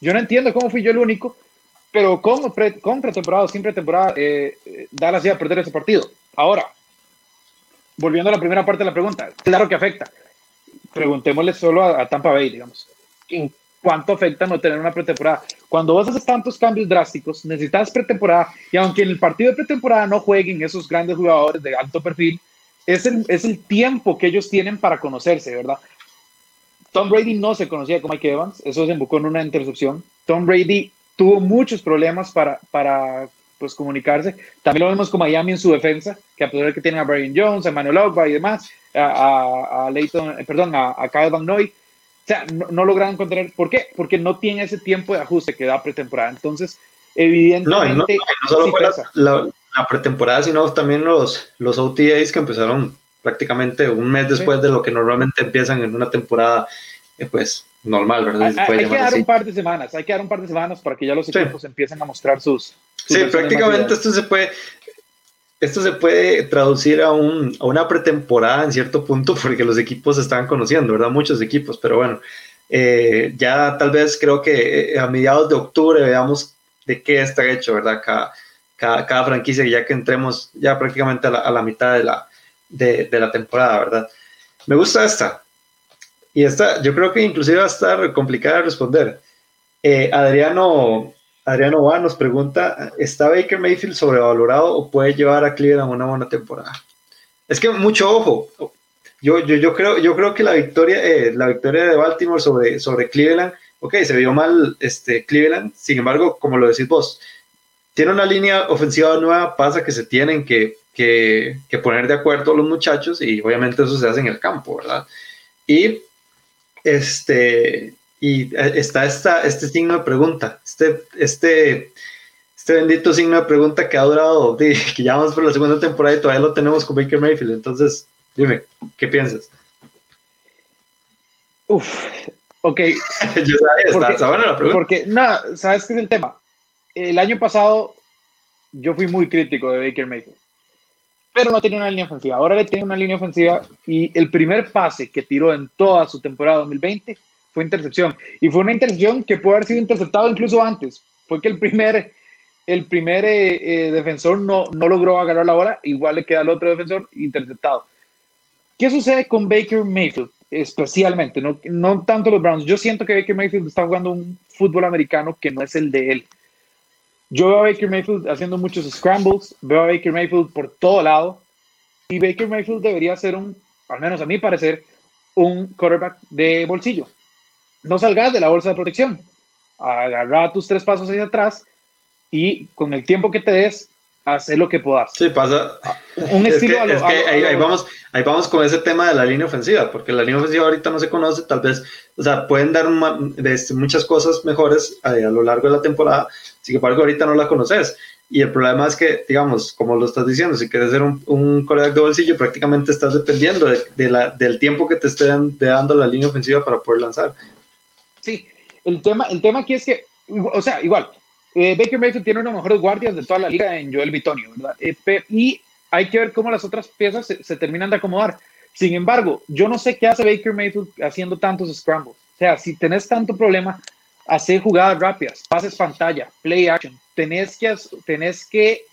Yo no entiendo cómo fui yo el único, pero con, con pretemporada o sin pretemporada, eh, eh, Dallas iba a perder ese partido. Ahora, volviendo a la primera parte de la pregunta, claro que afecta. Preguntémosle solo a, Tampa Bay, digamos. ¿En cuánto afecta no tener una pretemporada? Cuando vos haces tantos cambios drásticos, necesitas pretemporada, y aunque en el partido de pretemporada no jueguen esos grandes jugadores de alto perfil, es el, es el tiempo que ellos tienen para conocerse, ¿verdad? Tom Brady no se conocía con Mike Evans, eso desembocó en una intercepción. Tom Brady tuvo muchos problemas para, para pues comunicarse. También lo vemos con Miami en su defensa, que a pesar de que tienen a Brian Jones, a Manuel Ogba y demás, a, a Leighton, perdón, a, a Kyle Van Noy. O sea, no, no lograron encontrar. ¿Por qué? Porque no tiene ese tiempo de ajuste que da pretemporada. Entonces, evidentemente. No, no, solo fue la, la, pretemporada, sino también los, los OTAs que empezaron prácticamente un mes después de lo que normalmente empiezan en una temporada, eh, pues normal, ¿verdad? Hay, que dar un par de semanas, hay que dar un par de semanas para que ya los equipos empiecen a mostrar sus. sí, prácticamente esto se puede. Esto se puede traducir a, un, a una pretemporada en cierto punto porque los equipos se están conociendo, ¿verdad? Muchos equipos, pero bueno, eh, ya tal vez creo que eh, a mediados de octubre veamos de qué está hecho, ¿verdad? Cada, cada, franquicia, ya que entremos ya prácticamente a la, mitad de la, de, de la temporada, ¿verdad? Me gusta esta, y esta, yo creo que inclusive va a estar complicada de responder. Eh, Adriano, Adriano Va nos pregunta, ¿está Baker Mayfield sobrevalorado o puede llevar a Cleveland una buena temporada? Es que mucho ojo. Yo, yo, yo, creo, yo creo que la victoria, eh, la victoria de Baltimore sobre, sobre Cleveland, ok, se vio mal este, Cleveland, sin embargo, como lo decís vos, tiene una línea ofensiva nueva, pasa que se tienen que, que, que poner de acuerdo los muchachos y obviamente eso se hace en el campo, ¿verdad? Y este, y está esta, este signo de pregunta, este, este, este bendito signo de pregunta que ha durado, que ya vamos por la segunda temporada y todavía lo tenemos con Baker Mayfield. Entonces, dime, ¿qué piensas? Uf, ok. Yo sabía, está, buena la pregunta. Porque, nada, ¿sabes qué es el tema? El año pasado yo fui muy crítico de Baker Mayfield pero no tenía una línea ofensiva. Ahora le tiene una línea ofensiva y el primer pase que tiró en toda su temporada 2020 fue intercepción. Y fue una intercepción que pudo haber sido interceptado incluso antes. Fue que el primer, el primer eh, eh, defensor no, no logró agarrar la bola, igual le queda al otro defensor interceptado. ¿Qué sucede con Baker Mayfield? Especialmente, no, no tanto los Browns. Yo siento que Baker Mayfield está jugando un fútbol americano que no es el de él. Yo veo a Baker Mayfield haciendo muchos scrambles, veo a Baker Mayfield por todo lado, y Baker Mayfield debería ser un, al menos a mi parecer, un quarterback de bolsillo. No salgas de la bolsa de protección, agarra tus tres pasos hacia atrás y con el tiempo que te des, hacer lo que puedas. Sí, pasa. Un estilo es que, ahí, vamos, ahí vamos con ese tema de la línea ofensiva, porque la línea ofensiva ahorita no se conoce, tal vez, o sea, pueden dar este, muchas cosas mejores eh, a, lo largo de la temporada, sin embargo, ahorita no la conoces. Y el problema es que, digamos, como lo estás diciendo, si quieres ser un, un de bolsillo, prácticamente estás dependiendo de, la, del tiempo que te esté dando la línea ofensiva para poder lanzar. Sí, el tema, el tema aquí es que, o sea, igual, eh, Baker Mayfield tiene uno de los mejores guardias de toda la liga en Joel Bitonio, ¿verdad? Eh, y hay que ver cómo las otras piezas se, terminan de acomodar. Sin embargo, yo no sé qué hace Baker Mayfield haciendo tantos scrambles. O sea, si tenés tanto problema, hacer jugadas rápidas, pases pantalla, play action. Tenés que, tenés que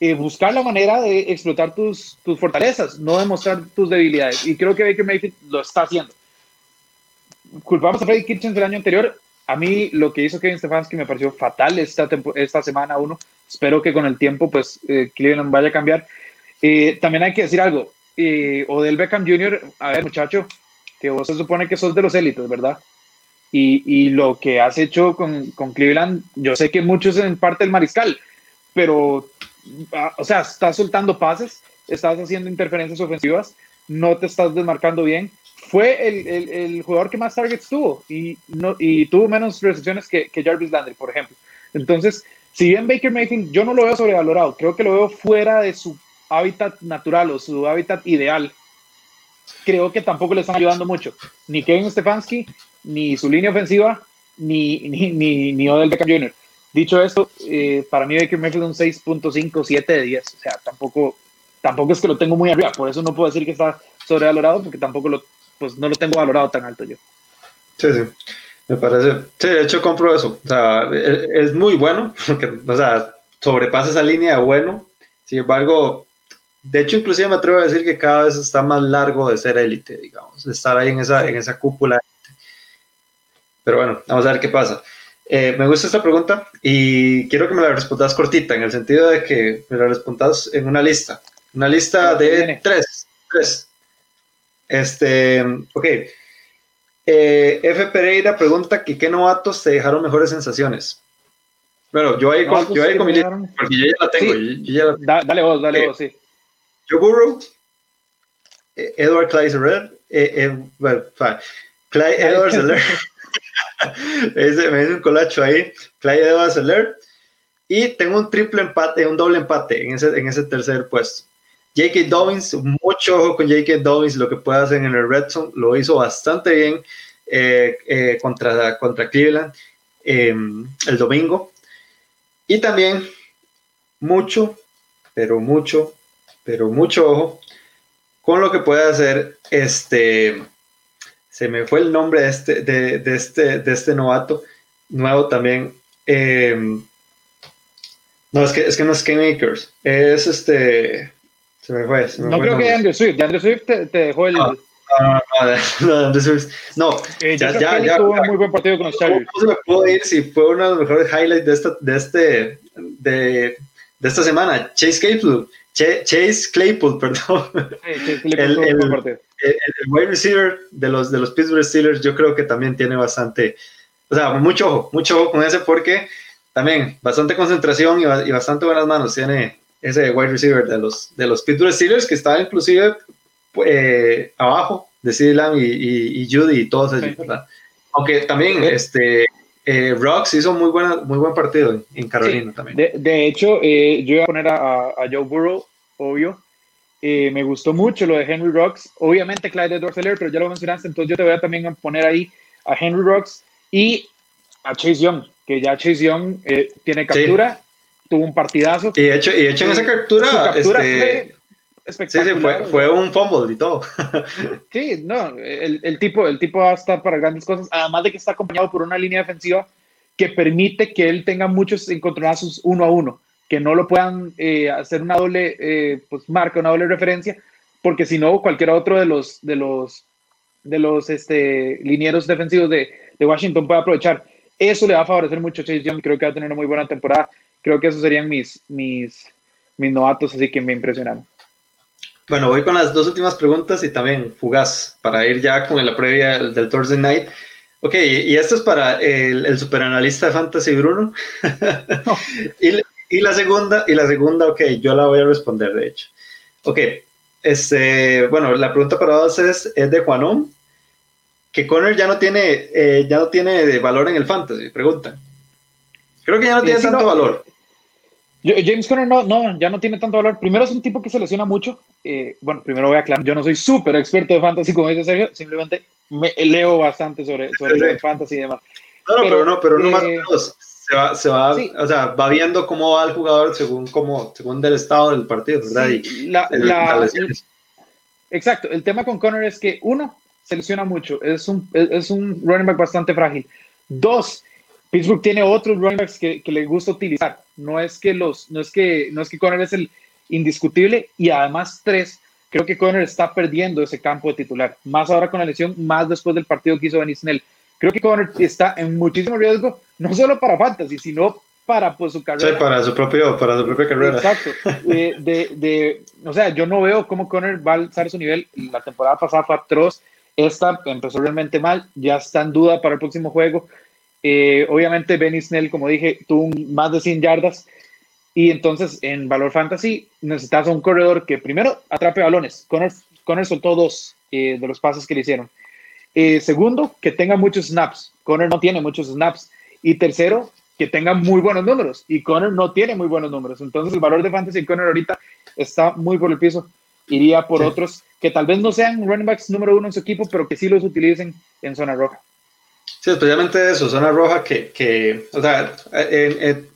eh, buscar la manera de explotar tus, tus fortalezas, no demostrar tus debilidades. Y creo que Baker Mayfield lo está haciendo. Culpamos a Freddy Kitchens del año anterior, a mí lo que hizo Kevin Stefanski me pareció fatal esta, esta semana uno. Espero que con el tiempo pues eh, Cleveland vaya a cambiar. Eh, también hay que decir algo. Eh, Odell Beckham Jr., a ver muchacho, que vos se supone que sos de los élites, ¿verdad? Y, y, lo que has hecho con, con, Cleveland, yo sé que muchos en parte del mariscal, pero, ah, o sea, estás soltando pases, estás haciendo interferencias ofensivas, no te estás desmarcando bien fue el, el, el, jugador que más targets tuvo y, no, y tuvo menos recepciones que, que, Jarvis Landry, por ejemplo. Entonces, si bien Baker Mayfield yo no lo veo sobrevalorado, creo que lo veo fuera de su hábitat natural o su hábitat ideal, creo que tampoco le están ayudando mucho. Ni Kevin Stefanski, ni su línea ofensiva, ni, ni, ni, ni Odell Beckham Jr. Dicho esto, eh, para mí Baker Mayfield un 6.5, 7 de 10. O sea, tampoco, tampoco es que lo tengo muy arriba. Por eso no puedo decir que está sobrevalorado, porque tampoco lo pues no lo tengo valorado tan alto yo. Sí, sí. Me parece. Sí, de hecho compro eso. O sea, e, es, muy bueno, porque, o sea, sobrepasa esa línea bueno. Sin embargo, de hecho, inclusive me atrevo a decir que cada vez está más largo de ser élite, digamos, de estar ahí en esa, en esa cúpula. Pero bueno, vamos a ver qué pasa. Eh, me gusta esta pregunta y quiero que me la respondas cortita, en el sentido de que me la respondas en una lista. Una lista de tres, tres. Este, ok. Eh, F. Pereira pregunta que qué novatos te dejaron mejores sensaciones. Bueno, yo ahí con, yo ahí con mi porque yo ya la tengo. dale vos, dale eh, vos, sí. Joe Burrow, Edward Clyde eh, Clyde Edwards Me dice un colacho ahí. Clyde Edwards Alert. Y tengo un triple empate, un doble empate en ese, en ese tercer puesto. J.K. Dobbins, mucho ojo con J.K. Dobbins, lo que puede hacer en el Red lo hizo bastante bien eh, eh, contra, contra Cleveland em, el domingo. Y también mucho, pero mucho, pero mucho ojo con lo que puede hacer este, se me fue el nombre de este, de, este, de este novato, nuevo también. Em, no, es que, es que no es Game Makers, es este, se me fue. no creo que Andrew Swift, de Andrew Swift te, dejó el... No, no, no, no, no eh, ya, ya, ya, tuvo un muy buen partido con los Chargers. ¿Cómo se me puedo ir si fue uno de los mejores highlights de, esta, de, este, de, de esta semana? Chase Claypool, Chase Claypool, perdón. el, el, el, wide receiver de los, de los Pittsburgh Steelers, yo creo que también tiene bastante, o sea, mucho ojo, mucho ojo con ese porque también bastante concentración y, y bastante buenas manos tiene ese wide receiver de los, de los Pittsburgh Steelers que estaba inclusive eh, abajo de CeeDee y, y, Judy y todos ellos, ¿verdad? Aunque también este, eh, Rocks hizo muy, buena, muy buen partido en, Carolina también. De, de hecho, eh, yo iba a poner a, a, Joe Burrow, obvio. Eh, me gustó mucho lo de Henry Rocks. Obviamente Clyde Edwards pero ya lo mencionaste, entonces yo te voy a también poner ahí a Henry Rocks y a Chase Young, que ya Chase Young tiene captura, tuvo un partidazo. Y hecho, y hecho en esa captura, este, espectacular. Sí, fue, un fumble y todo. sí, no, el, el, tipo, el tipo va a estar para grandes cosas, además de que está acompañado por una línea defensiva que permite que él tenga muchos encontronazos uno a uno, que no lo puedan eh, hacer una doble eh, pues marca, una doble referencia, porque si no, cualquier otro de los, de los, de los este, linieros defensivos de, de Washington puede aprovechar. Eso le va a favorecer mucho a Chase Young, creo que va a tener una muy buena temporada. Creo que esos serían mis, mis, mis novatos, así que me impresionaron. Bueno, voy con las dos últimas preguntas y también fugaz para ir ya con la previa del Thursday Night. Ok, y esto es para el, el superanalista de Fantasy Bruno. y, la segunda, y la segunda, ok, yo la voy a responder de hecho. Ok, este, bueno, la pregunta para vos es, es de Juanón, que Conner ya no tiene, eh, ya no tiene valor en el Fantasy, pregunta. Creo que ya no tiene tanto valor. James Conner no, no, ya no tiene tanto valor. Primero es un tipo que se lesiona mucho. Eh, bueno, primero voy a aclarar, yo no soy súper experto de fantasy, como dice Sergio, simplemente me leo bastante sobre, sobre fantasy y demás. No, no, pero, no, pero no más eh, se va, se va, o sea, va viendo cómo va el jugador según cómo, según del estado del partido, ¿verdad? exacto, el tema con Conner es que uno, se lesiona mucho, es un, es un running back bastante frágil. Dos, Pittsburgh tiene otros running backs que, que le gusta utilizar. No es que los, no es que, no es que Conner es el indiscutible y además tres, creo que Conner está perdiendo ese campo de titular. Más ahora con la lesión, más después del partido que hizo Benny Snell. Creo que Conner está en muchísimo riesgo, no solo para fantasy, sino para pues, su carrera. Sí, para su, propio, para su propia carrera. Exacto. de, de, o sea, yo no veo cómo Conner va a alzar su nivel. La temporada pasada fue atroz. Esta empezó realmente mal, ya está en duda para el próximo juego. Eh, obviamente, Benny Snell, como dije, tuvo más de 100 yardas. Y entonces, en Valor Fantasy, necesitas un corredor que primero atrape balones. Connor, Connor soltó dos eh, de los pases que le hicieron. Eh, segundo, que tenga muchos snaps. Connor no tiene muchos snaps. Y tercero, que tenga muy buenos números. Y Connor no tiene muy buenos números. Entonces, el valor de Fantasy Connor ahorita está muy por el piso. Iría por otros que tal vez no sean running backs número uno en su equipo, pero que sí los utilicen en zona roja. Sí, especialmente eso, zona roja, que, que o sea, en,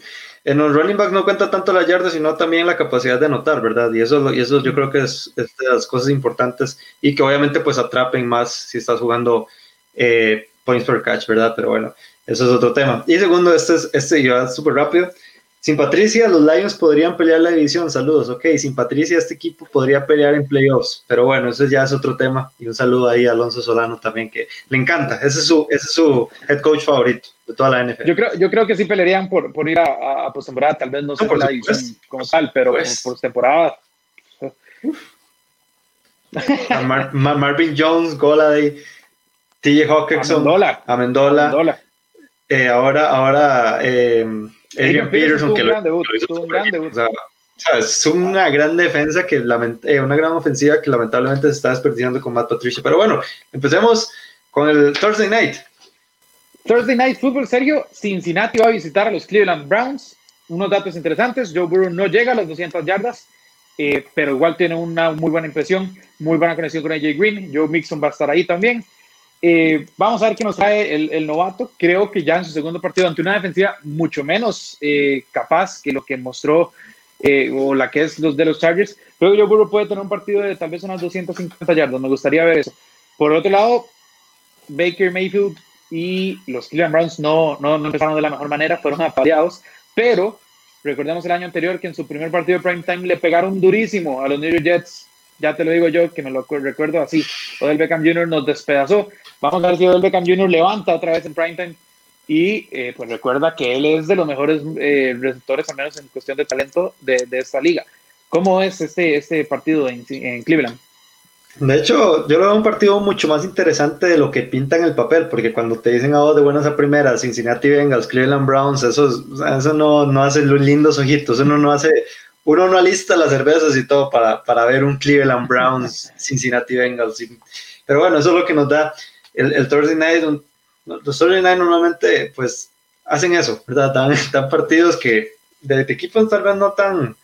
en, los running backs no cuenta tanto la yarda, sino también la capacidad de anotar, ¿verdad? Y eso, y eso yo creo que es, de las cosas importantes y que obviamente pues atrapen más si estás jugando eh, points per catch, ¿verdad? Pero bueno, eso es otro tema. Y segundo, este, es, este va súper rápido. Sin Patricia, los Lions podrían pelear la división. Saludos. Ok, sin Patricia, este equipo podría pelear en playoffs. Pero bueno, eso ya es otro tema. Y un saludo ahí a Alonso Solano también, que le encanta. Ese es su, ese es su head coach favorito de toda la NFL. Yo creo, yo creo que sí pelearían por, por ir a, a, postemporada. Tal vez no, sea la división como tal, pero pues. por postemporada. Marvin Jones, Goladay, TJ Hawkinson, Amendola. Amendola. Amendola. Eh, ahora, ahora. Eh, Adrian Peterson, que un gran debut. es una gran defensa, que eh, una gran ofensiva que lamentablemente se está desperdiciando con Matt Patricia. Pero bueno, empecemos con el Thursday Night. Thursday Night Football, Sergio. Cincinnati va a visitar a los Cleveland Browns. Unos datos interesantes. Joe Burrow no llega a las 200 yardas, eh, pero igual tiene una muy buena impresión, muy buena conexión con AJ Green. Joe Mixon va a estar ahí también. Eh, vamos a ver qué nos trae el, novato. Creo que ya en su segundo partido ante una defensiva mucho menos eh, capaz que lo que mostró o la que es los de los Chargers, creo que Joe Burrow puede tener un partido de tal vez unas 250 yardas. Me gustaría ver eso. Por otro lado, Baker Mayfield y los Cleveland Browns no, no, no empezaron de la mejor manera, fueron apaleados, pero recordemos el año anterior que en su primer partido de prime time le pegaron durísimo a los New York Jets, ya te lo digo yo, que me lo recuerdo así, Odell Beckham Jr. nos despedazó, vamos a ver si Odell Beckham Jr. levanta otra vez en prime time y eh, pues recuerda que él es de los mejores eh, receptores, al menos en cuestión de talento, de, de esta liga. ¿Cómo es este, este partido en, en Cleveland? De hecho, yo lo veo un partido mucho más interesante de lo que pinta en el papel, porque cuando te dicen a vos de buenas a primeras, Cincinnati Bengals, Cleveland Browns, eso, eso no, no hace los lindos ojitos, uno no hace, uno no alista las cervezas y todo para, para ver un Cleveland Browns, Cincinnati Bengals. pero bueno, eso es lo que nos da el, el Thursday Night. Los Thursday Night normalmente, pues, hacen eso, ¿verdad? Dan, partidos que de, de equipos tal vez no tan,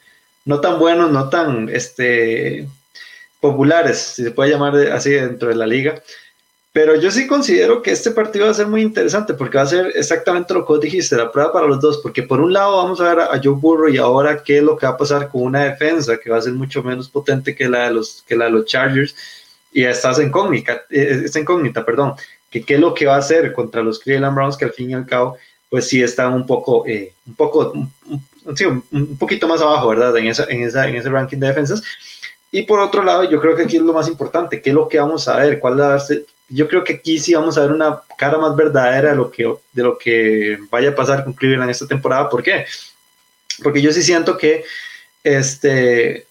no tan buenos, no tan, este populares, si se puede llamar así dentro de la liga. Pero yo sí considero que este partido va a ser muy interesante porque va a ser exactamente lo que vos dijiste, la prueba para los dos, porque por un lado vamos a ver a Joe Burrow y ahora qué es lo que va a pasar con una defensa que va a ser mucho menos potente que la de los, que la de los Chargers y estás incógnita, eh, esta incógnita, perdón, que qué es lo que va a hacer contra los Cleveland Browns que al fin y al cabo pues sí están un poco, eh, un poco, un, un, poquito más abajo, ¿verdad? En, esa, en, esa, en ese ranking de defensas y por otro lado, yo creo que aquí es lo más importante, ¿qué es lo que vamos a ver? ¿Cuál va a ser? Yo creo que aquí sí vamos a ver una cara más verdadera de lo que, de lo que vaya a pasar con Cleveland esta temporada. ¿Por qué? Porque yo sí siento que este,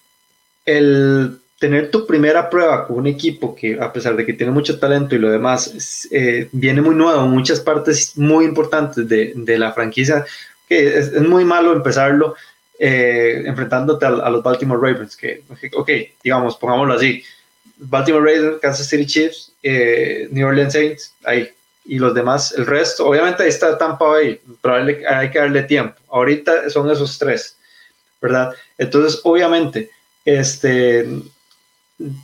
el tener tu primera prueba con un equipo que a pesar de que tiene mucho talento y lo demás, eh, viene muy nuevo, muchas partes muy importantes de, de la franquicia, que es, muy malo empezarlo eh, enfrentándote a, los Baltimore Ravens, que, ok, digamos, pongámoslo así, Baltimore Ravens, Kansas City Chiefs, eh, New Orleans Saints, ahí, y los demás, el resto, obviamente ahí está Tampa Bay, pero hay que darle tiempo. Ahorita son esos tres, ¿verdad? Entonces, obviamente, este,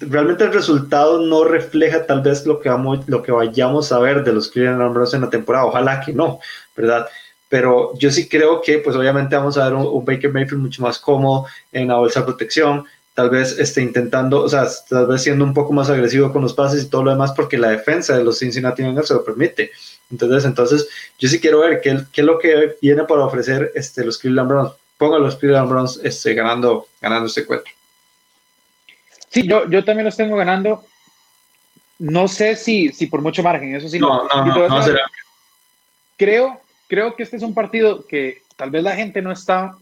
realmente el resultado no refleja tal vez lo que, vamos, lo que vayamos a ver de los Cleveland Browns en la temporada, ojalá que no, ¿verdad? pero yo sí creo que pues obviamente vamos a ver un, Baker Mayfield mucho más cómodo en la bolsa de protección, tal vez esté intentando, o sea, tal vez siendo un poco más agresivo con los pases y todo lo demás porque la defensa de los Cincinnati Bengals se lo permite. Entonces, entonces yo sí quiero ver qué, qué es lo que viene para ofrecer este, los Cleveland Browns. Ponga los Cleveland Browns este, ganando, ganando este cuento. Sí, yo, yo también los tengo ganando. No sé si, si por mucho margen, eso sí. No, no, no, no será. Creo, creo que este es un partido que tal vez la gente no está.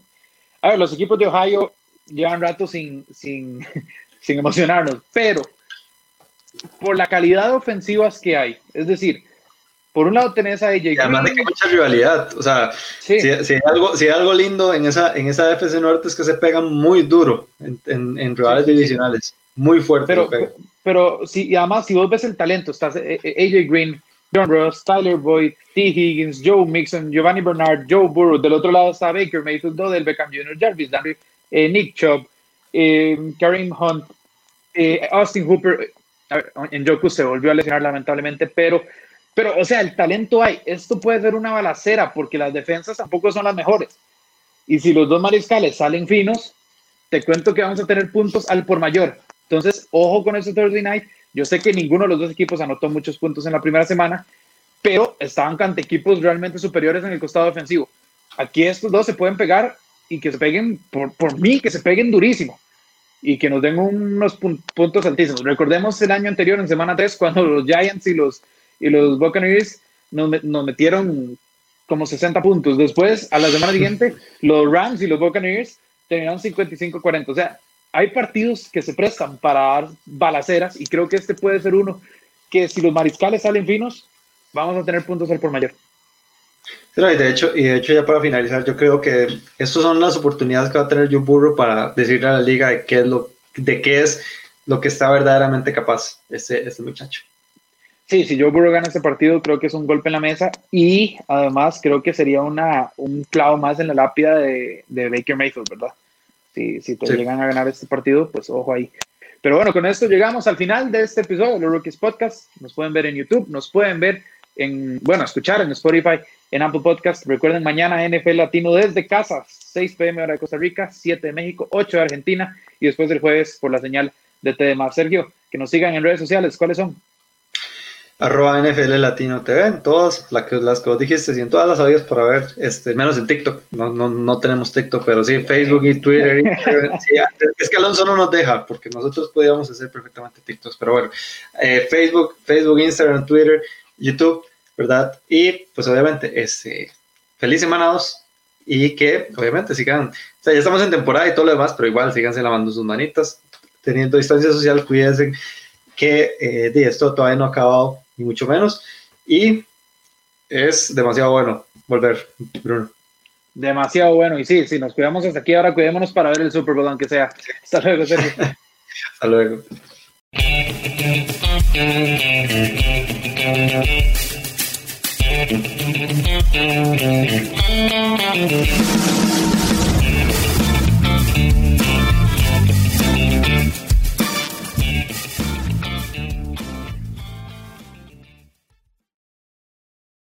A ver, los equipos de Ohio llevan rato sin, sin, sin emocionarnos, pero por la calidad de ofensivas que hay, es decir, por un lado tenés a AJ y además de que hay mucha rivalidad, o sea, si, hay algo, si hay algo lindo en esa, en esa FC Norte es que se pegan muy duro en, en, rivales divisionales, muy fuerte. Pero, pero si, y además, si vos ves el talento, estás eh, eh, AJ Green, John Ross, Tyler Boyd, T. Higgins, Joe Mixon, Giovanni Bernard, Joe Burrow. Del otro lado está Baker Mayfield, del Beckham Jr., Jarvis Landry, eh, Nick Chubb, eh, Kareem Hunt, eh, Austin Hooper. en Joku se volvió a lesionar lamentablemente, pero, pero, o sea, el talento hay. Esto puede ser una balacera porque las defensas tampoco son las mejores. Y si los dos mariscales salen finos, te cuento que vamos a tener puntos al por mayor. Entonces, ojo con ese Thursday night yo sé que ninguno de los dos equipos anotó muchos puntos en la primera semana, pero estaban ante equipos realmente superiores en el costado defensivo. Aquí estos dos se pueden pegar y que se peguen, por, por mí, que se peguen durísimo y que nos den unos puntos altísimos. Recordemos el año anterior, en semana 3, cuando los Giants y los, y los Buccaneers nos, nos metieron como 60 puntos. Después, a la semana siguiente, los Rams y los Buccaneers terminaron 55-40. O sea, hay partidos que se prestan para dar balaceras y creo que este puede ser uno que si los mariscales salen finos, vamos a tener puntos al por mayor. Y, de hecho, y de hecho, ya para finalizar, yo creo que estas son las oportunidades que va a tener Joe Burrow para decirle a la liga de qué es lo, de qué es lo que está verdaderamente capaz este, este muchacho. Sí, si Joe Burrow gana este partido, creo que es un golpe en la mesa y además creo que sería una, un clavo más en la lápida de, de Baker Mayfield, ¿verdad? Si, si te llegan a ganar este partido, pues ojo ahí. Pero bueno, con esto llegamos al final de este episodio de los Rookies Podcast. Nos pueden ver en YouTube, nos pueden ver en, bueno, escuchar en Spotify, en Apple Podcast. Recuerden, mañana NFL Latino desde casa, 6 pm hora de Costa Rica, 7 de México, 8 de Argentina y después del jueves por la señal de TDMA. Sergio, que nos sigan en redes sociales, ¿cuáles son? arroba NFL Latino TV, en todas las que, las que vos dijiste y en todas las audios para ver, este, menos en TikTok, no, no, no tenemos TikTok, pero sí Facebook y Twitter. es que Alonso no nos deja, porque nosotros podíamos hacer perfectamente TikTok, pero bueno, eh, Facebook, Facebook, Instagram, Twitter, YouTube, ¿verdad? Y pues obviamente, este, feliz semana 2 y que obviamente sigan, o sea, ya estamos en temporada y todo lo demás, pero igual síganse lavando sus manitas, teniendo distancia social, cuídense que eh, esto todavía no ha acabado ni mucho menos. Y es demasiado bueno volver, Bruno. Demasiado bueno. Y sí, si nos cuidamos hasta aquí, ahora cuidémonos para ver el Super Bowl, aunque sea. Hasta luego, Sergio. hasta luego. Thank you.